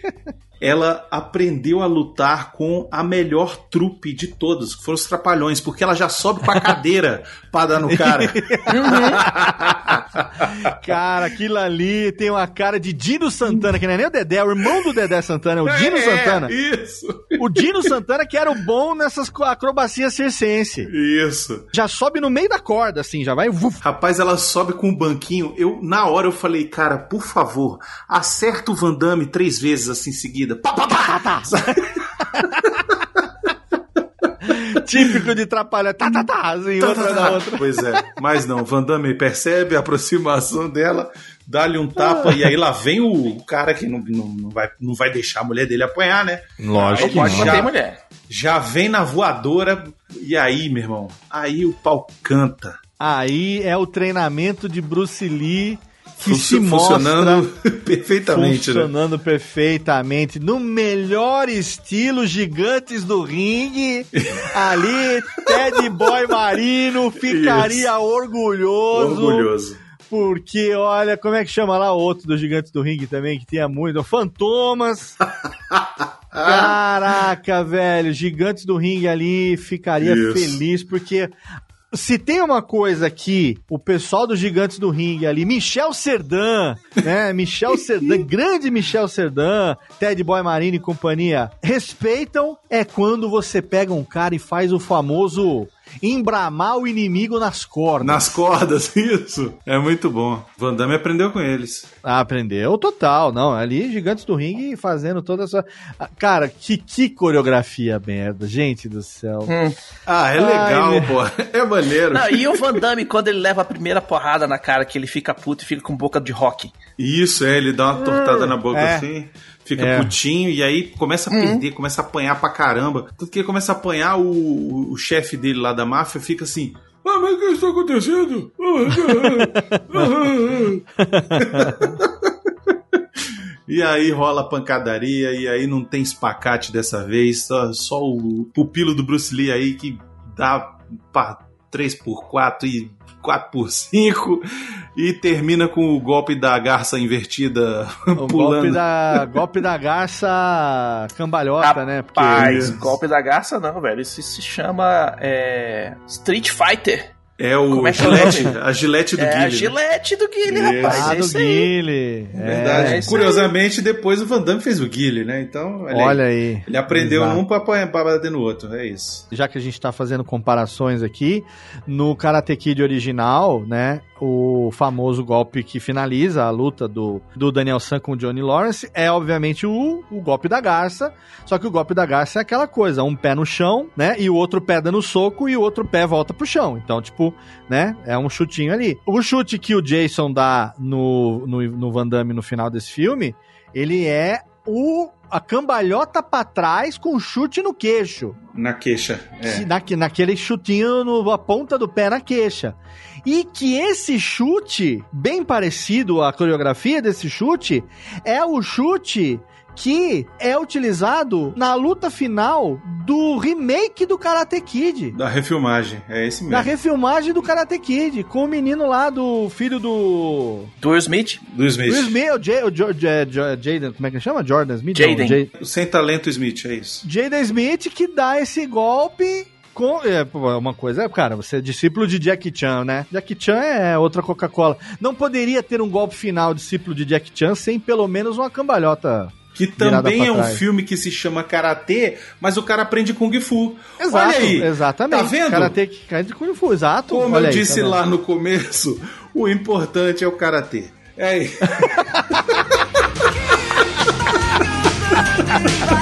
ela aprendeu a lutar com a melhor trupe de todos, que foram os trapalhões, porque ela já sobe com a cadeira pra dar no cara.
Cara, aquilo ali tem uma cara de Dino Santana, que não é nem o Dedé, é o irmão do Dedé Santana, é o Dino
É,
Santana.
Isso,
O Dino Santana que era o bom nessas acrobacias circense.
isso.
Já sobe no meio da corda, assim, já vai. vuf.
Rapaz, ela sobe com o banquinho. Eu, na hora, eu falei, cara, por favor, acerta o Van Damme três vezes assim em seguida. Pá, pá, pá.
Típico de trapalha. Tá, tá, tá, assim, outra da outra.
Pois é, mas não, Van Damme percebe a aproximação dela, dá-lhe um tapa e aí lá vem o cara que não, não, não vai, não vai deixar a mulher dele apanhar, né?
Não. bater em mulher.
Já vem na voadora e aí, meu irmão, aí o pau canta.
Aí é o treinamento de Bruce Lee que se mostra
funcionando perfeitamente, né?
funcionando perfeitamente no melhor estilo gigantes do ringue. Ali, Ted Boy Marino ficaria orgulhoso.
Orgulhoso.
Porque, olha, como é que chama lá o outro dos gigantes do ringue também, que tinha muito? Fantomas. Caraca, velho, gigantes do ringue ali ficaria
Isso.
feliz, porque se tem uma coisa que o pessoal dos Gigantes do Ringue ali, Michel Serdan, né? Michel Serdan, grande Michel Serdan, Ted Boy Marino e companhia, respeitam é quando você pega um cara e faz o famoso embramar o inimigo nas cordas.
Nas cordas, isso. É muito bom. Van Damme aprendeu com eles.
Ah, aprendeu total, não. Ali, Gigantes do Ringue fazendo toda essa. Ah, Cara, que, que coreografia merda, gente do céu.
Ah, é
Ai,
legal,
meu-
pô. É maneiro.
Não, e o Van Damme, quando ele leva a primeira porrada na cara, que ele fica puto e fica com boca de rock.
Isso, é, ele dá uma tortada na boca
é.
assim, fica
É.
putinho e aí começa a perder, começa a apanhar pra caramba. Tanto que ele começa a apanhar, o, o, o chefe dele lá da máfia fica assim. Ah, mas o que está acontecendo? E aí rola a pancadaria, e aí não tem espacate dessa vez, só, só o pupilo do Bruce Lee aí que dá pra 3x4 e 4x5 e termina com o golpe da garça invertida
O golpe
pulando.
da, golpe da garça cambalhota, né? Porque
Rapaz, golpe da garça não, velho. Isso se chama é, Street Fighter.
É o
Como é é o
gilete,
nome?
a gilete do
é a
Guilherme.
gilete do Guile,
Isso.
rapaz.
Ah,
É
do
isso aí.
Guile.
Verdade.
É
Curiosamente, depois o Van Damme fez o Guile, né? Então, olha,
Olha
aí.
aí.
Ele aprendeu
Exato.
um pra, apanhar- pra bater no outro, é isso.
Já que a gente tá fazendo comparações aqui, no Karate Kid original, né? O famoso golpe que finaliza a luta do, do Daniel San com o Johnny Lawrence é, obviamente, o, o golpe da garça. Só que o golpe da garça é aquela coisa: um pé no chão, né? E o outro pé dando soco e o outro pé volta pro chão. Então, tipo, né? É um chutinho ali. O chute que o Jason dá no, no, no Van Damme no final desse filme, ele é o. A cambalhota pra trás com chute no queixo.
Na queixa.
Que
É.
naque- naquele chutinho no, a ponta do pé na queixa. E que esse chute, bem parecido à coreografia desse chute, é o chute que é utilizado na luta final do remake do Karate Kid.
Da refilmagem, é esse mesmo.
Na refilmagem do Karate Kid, com o menino lá do filho do.
Do Will Smith?
Do Smith.
Do Smith, o, Jay, o Jaden, como é que chama? Jordan Smith?
Jaden.
Não, Jay-
Sem talento Smith, é isso.
Jaden Smith que dá esse golpe. Com, é, uma coisa é, cara, você é discípulo de Jackie Chan, né? Jackie Chan é outra Coca-Cola. Não poderia ter um golpe final discípulo de Jackie Chan sem pelo menos uma cambalhota.
Que também é um
trás.
filme que se chama Karatê, mas o cara aprende Kung Fu.
Exato,
Olha aí.
exatamente.
Tá vendo?
Karate Kid Kung Fu, exato.
Como
Olha
eu
aí,
disse
tá vendo?
lá no começo, o importante é o Karatê. É aí.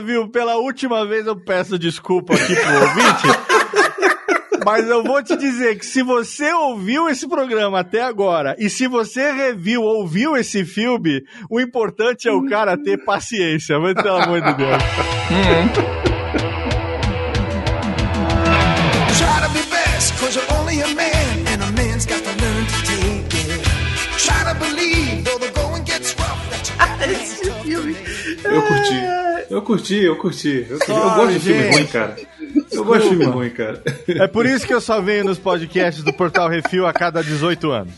viu? Pela última vez eu peço desculpa aqui pro ouvinte. Mas eu vou te dizer que se você ouviu esse programa até agora e se você reviu, ouviu esse filme, o importante é o cara ter paciência, mas pelo amor de Deus.
Try to be best, cause you're only a man, and a man's got to learn to take it. Try to believe, though the going gets rough, that you gotta
Esse filme.
Eu curti. Eu curti, eu curti. Eu, curti. eu gosto de filme
gente.
ruim, cara. Eu gosto de filme ruim, cara.
É por isso que eu só venho nos podcasts do Portal Refil a cada 18 anos.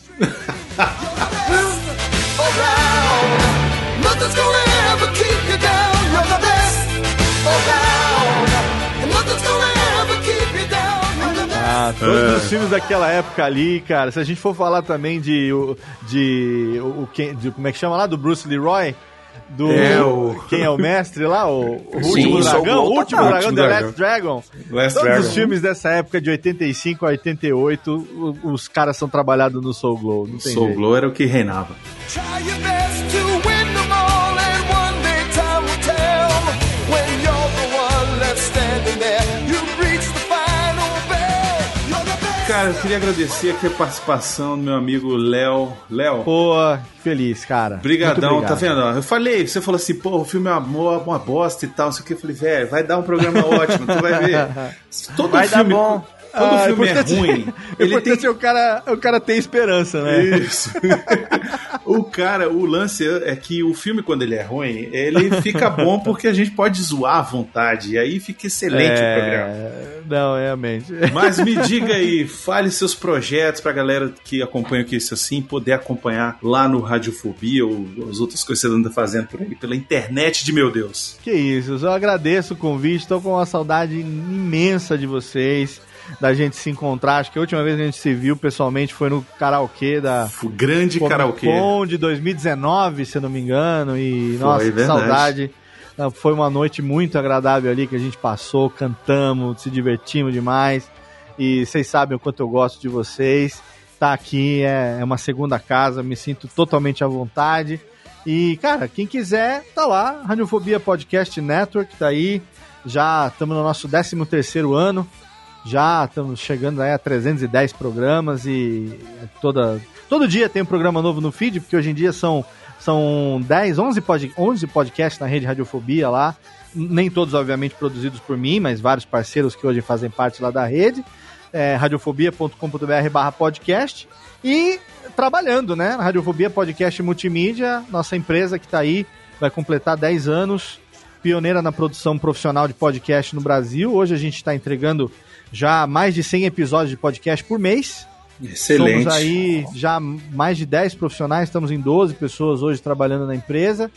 Ah, todos os filmes daquela época ali, cara. Se a gente for falar também de. o- de, quem- de como é que chama lá? Do Bruce Leroy? Do,
É, o-
Quem é o mestre lá? O, o
Sim,
Último Dragão? O Último. Dragão,
Último
The
Dragão.
Last Dragon.
Last
Todos
Dragon.
os filmes dessa época, de 85 a 88, o- os caras são trabalhados no Soul Glow. Não tem
Soul
jeito.
Glow era o que reinava.
Try your best to
Cara, eu queria agradecer aqui a participação do meu amigo Léo. Léo,
Pô, feliz, cara.
Brigadão, tá vendo? Eu falei, você falou assim, pô, o filme é uma, uma bosta e tal, não sei o que. Eu falei, velho, vai dar um programa ótimo, tu vai ver. Todo
Vai dar
filme,
bom.
Todo
Ah,
filme é ruim.
O
Ele tem
é o cara, o cara ter esperança, né?
Isso. o cara, o lance é que o filme, quando ele é ruim, ele fica bom porque a gente pode zoar à vontade. E aí fica excelente o programa.
É, Não, realmente.
Mas me diga aí, fale seus projetos pra galera que acompanha o que isso assim, poder acompanhar lá no Radiofobia ou as outras coisas que você anda fazendo por aí, pela internet de meu Deus.
Que isso, eu agradeço o convite, tô com uma saudade imensa de vocês, da gente se encontrar. Acho que a última vez que a gente se viu pessoalmente foi no karaokê da
O grande
Comic
karaokê.
Con de 2019, se eu não me engano. E
Foi,
nossa, que saudade. Foi uma noite muito agradável ali que a gente passou, cantamos, se divertimos demais. E vocês sabem o quanto eu gosto de vocês. Tá aqui é, é uma segunda casa, me sinto totalmente à vontade. E, cara, quem quiser, tá lá. Radiofobia Podcast Network tá aí. Já estamos no nosso 13 terceiro ano. Já estamos chegando aí a 310 programas e toda, todo dia tem um programa novo no feed, porque hoje em dia são, são 10, 11, pod, 11 podcasts na rede Radiofobia lá. Nem todos, obviamente, produzidos por mim, mas vários parceiros que hoje fazem parte lá da rede. É, radiofobia.com.br barra podcast. E trabalhando, né? Radiofobia Podcast Multimídia, nossa empresa que está aí, vai completar 10 anos, pioneira na produção profissional de podcast no Brasil. Hoje a gente está entregando já mais de 100 episódios de podcast por mês.
Excelente.
Somos aí já mais de 10 profissionais, estamos em 12 pessoas hoje trabalhando na empresa,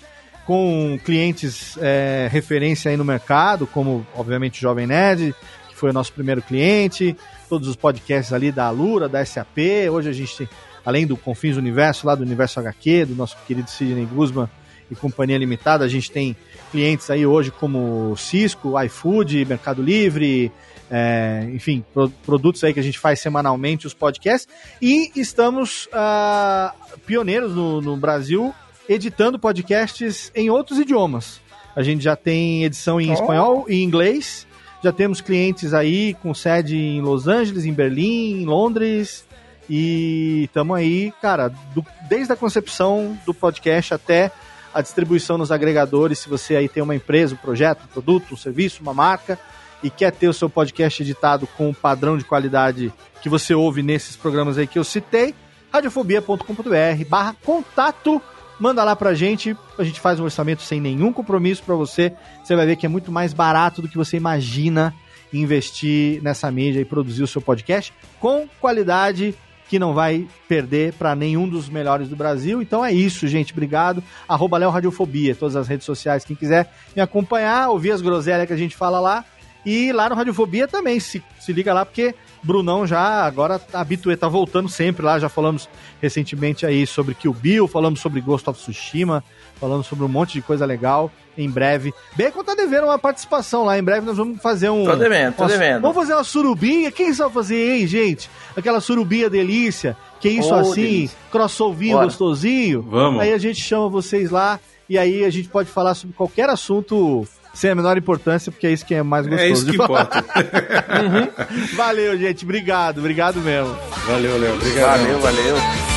com clientes é, referência aí no mercado, como obviamente o Jovem Nerd, que foi o nosso primeiro cliente, todos os podcasts ali da Alura, da SAP. Hoje a gente além do Confins Universo, lá do Universo HQ, do nosso querido Sidney Guzman e Companhia Limitada, a gente tem clientes aí hoje como Cisco, iFood, Mercado Livre, é, enfim, pro- produtos aí que a gente faz semanalmente, os podcasts, e estamos ah, pioneiros no, no Brasil editando podcasts em outros idiomas. A gente já tem edição em espanhol e inglês. Já temos clientes aí com sede em Los Angeles, em Berlim, em Londres. E estamos aí, cara, do- desde a concepção do podcast até a distribuição nos agregadores. Se você aí tem uma empresa, um projeto, um produto, um serviço, uma marca e quer ter o seu podcast editado com o padrão de qualidade que você ouve nesses programas aí que eu citei, radiofobia.com.br barra contato. Manda lá pra gente, a gente faz um orçamento sem nenhum compromisso pra você. Você vai ver que é muito mais barato do que você imagina investir nessa mídia e produzir o seu podcast com qualidade que não vai perder pra nenhum dos melhores do Brasil. Então é isso, gente. Obrigado. Arroba Léo Radiofobia, todas as redes sociais. Quem quiser me acompanhar, ouvir as groselhas que a gente fala lá. E lá no Radiofobia também, se, se liga lá, porque Brunão já agora a habituê tá voltando sempre lá. Já falamos recentemente aí sobre Kill Bill, falamos sobre Ghost of Tsushima, falamos sobre um monte de coisa legal. Em breve. Bacon tá devendo uma participação lá. Em breve nós vamos fazer um.
Tô devendo, tô
uma-
devendo.
Vamos fazer uma surubinha. Quem sabe fazer, hein, gente? Aquela surubinha delícia. Que isso
Ô,
assim,
delícia.
crossovinho
Bora.
gostosinho.
Vamos.
Aí a gente chama vocês lá. E aí a gente pode falar sobre qualquer assunto sem a menor importância, porque é isso que é mais gostoso
É isso
de
que
falar.
importa.
Valeu, gente. Obrigado, obrigado mesmo.
Valeu, Léo. Obrigado.
Valeu, valeu.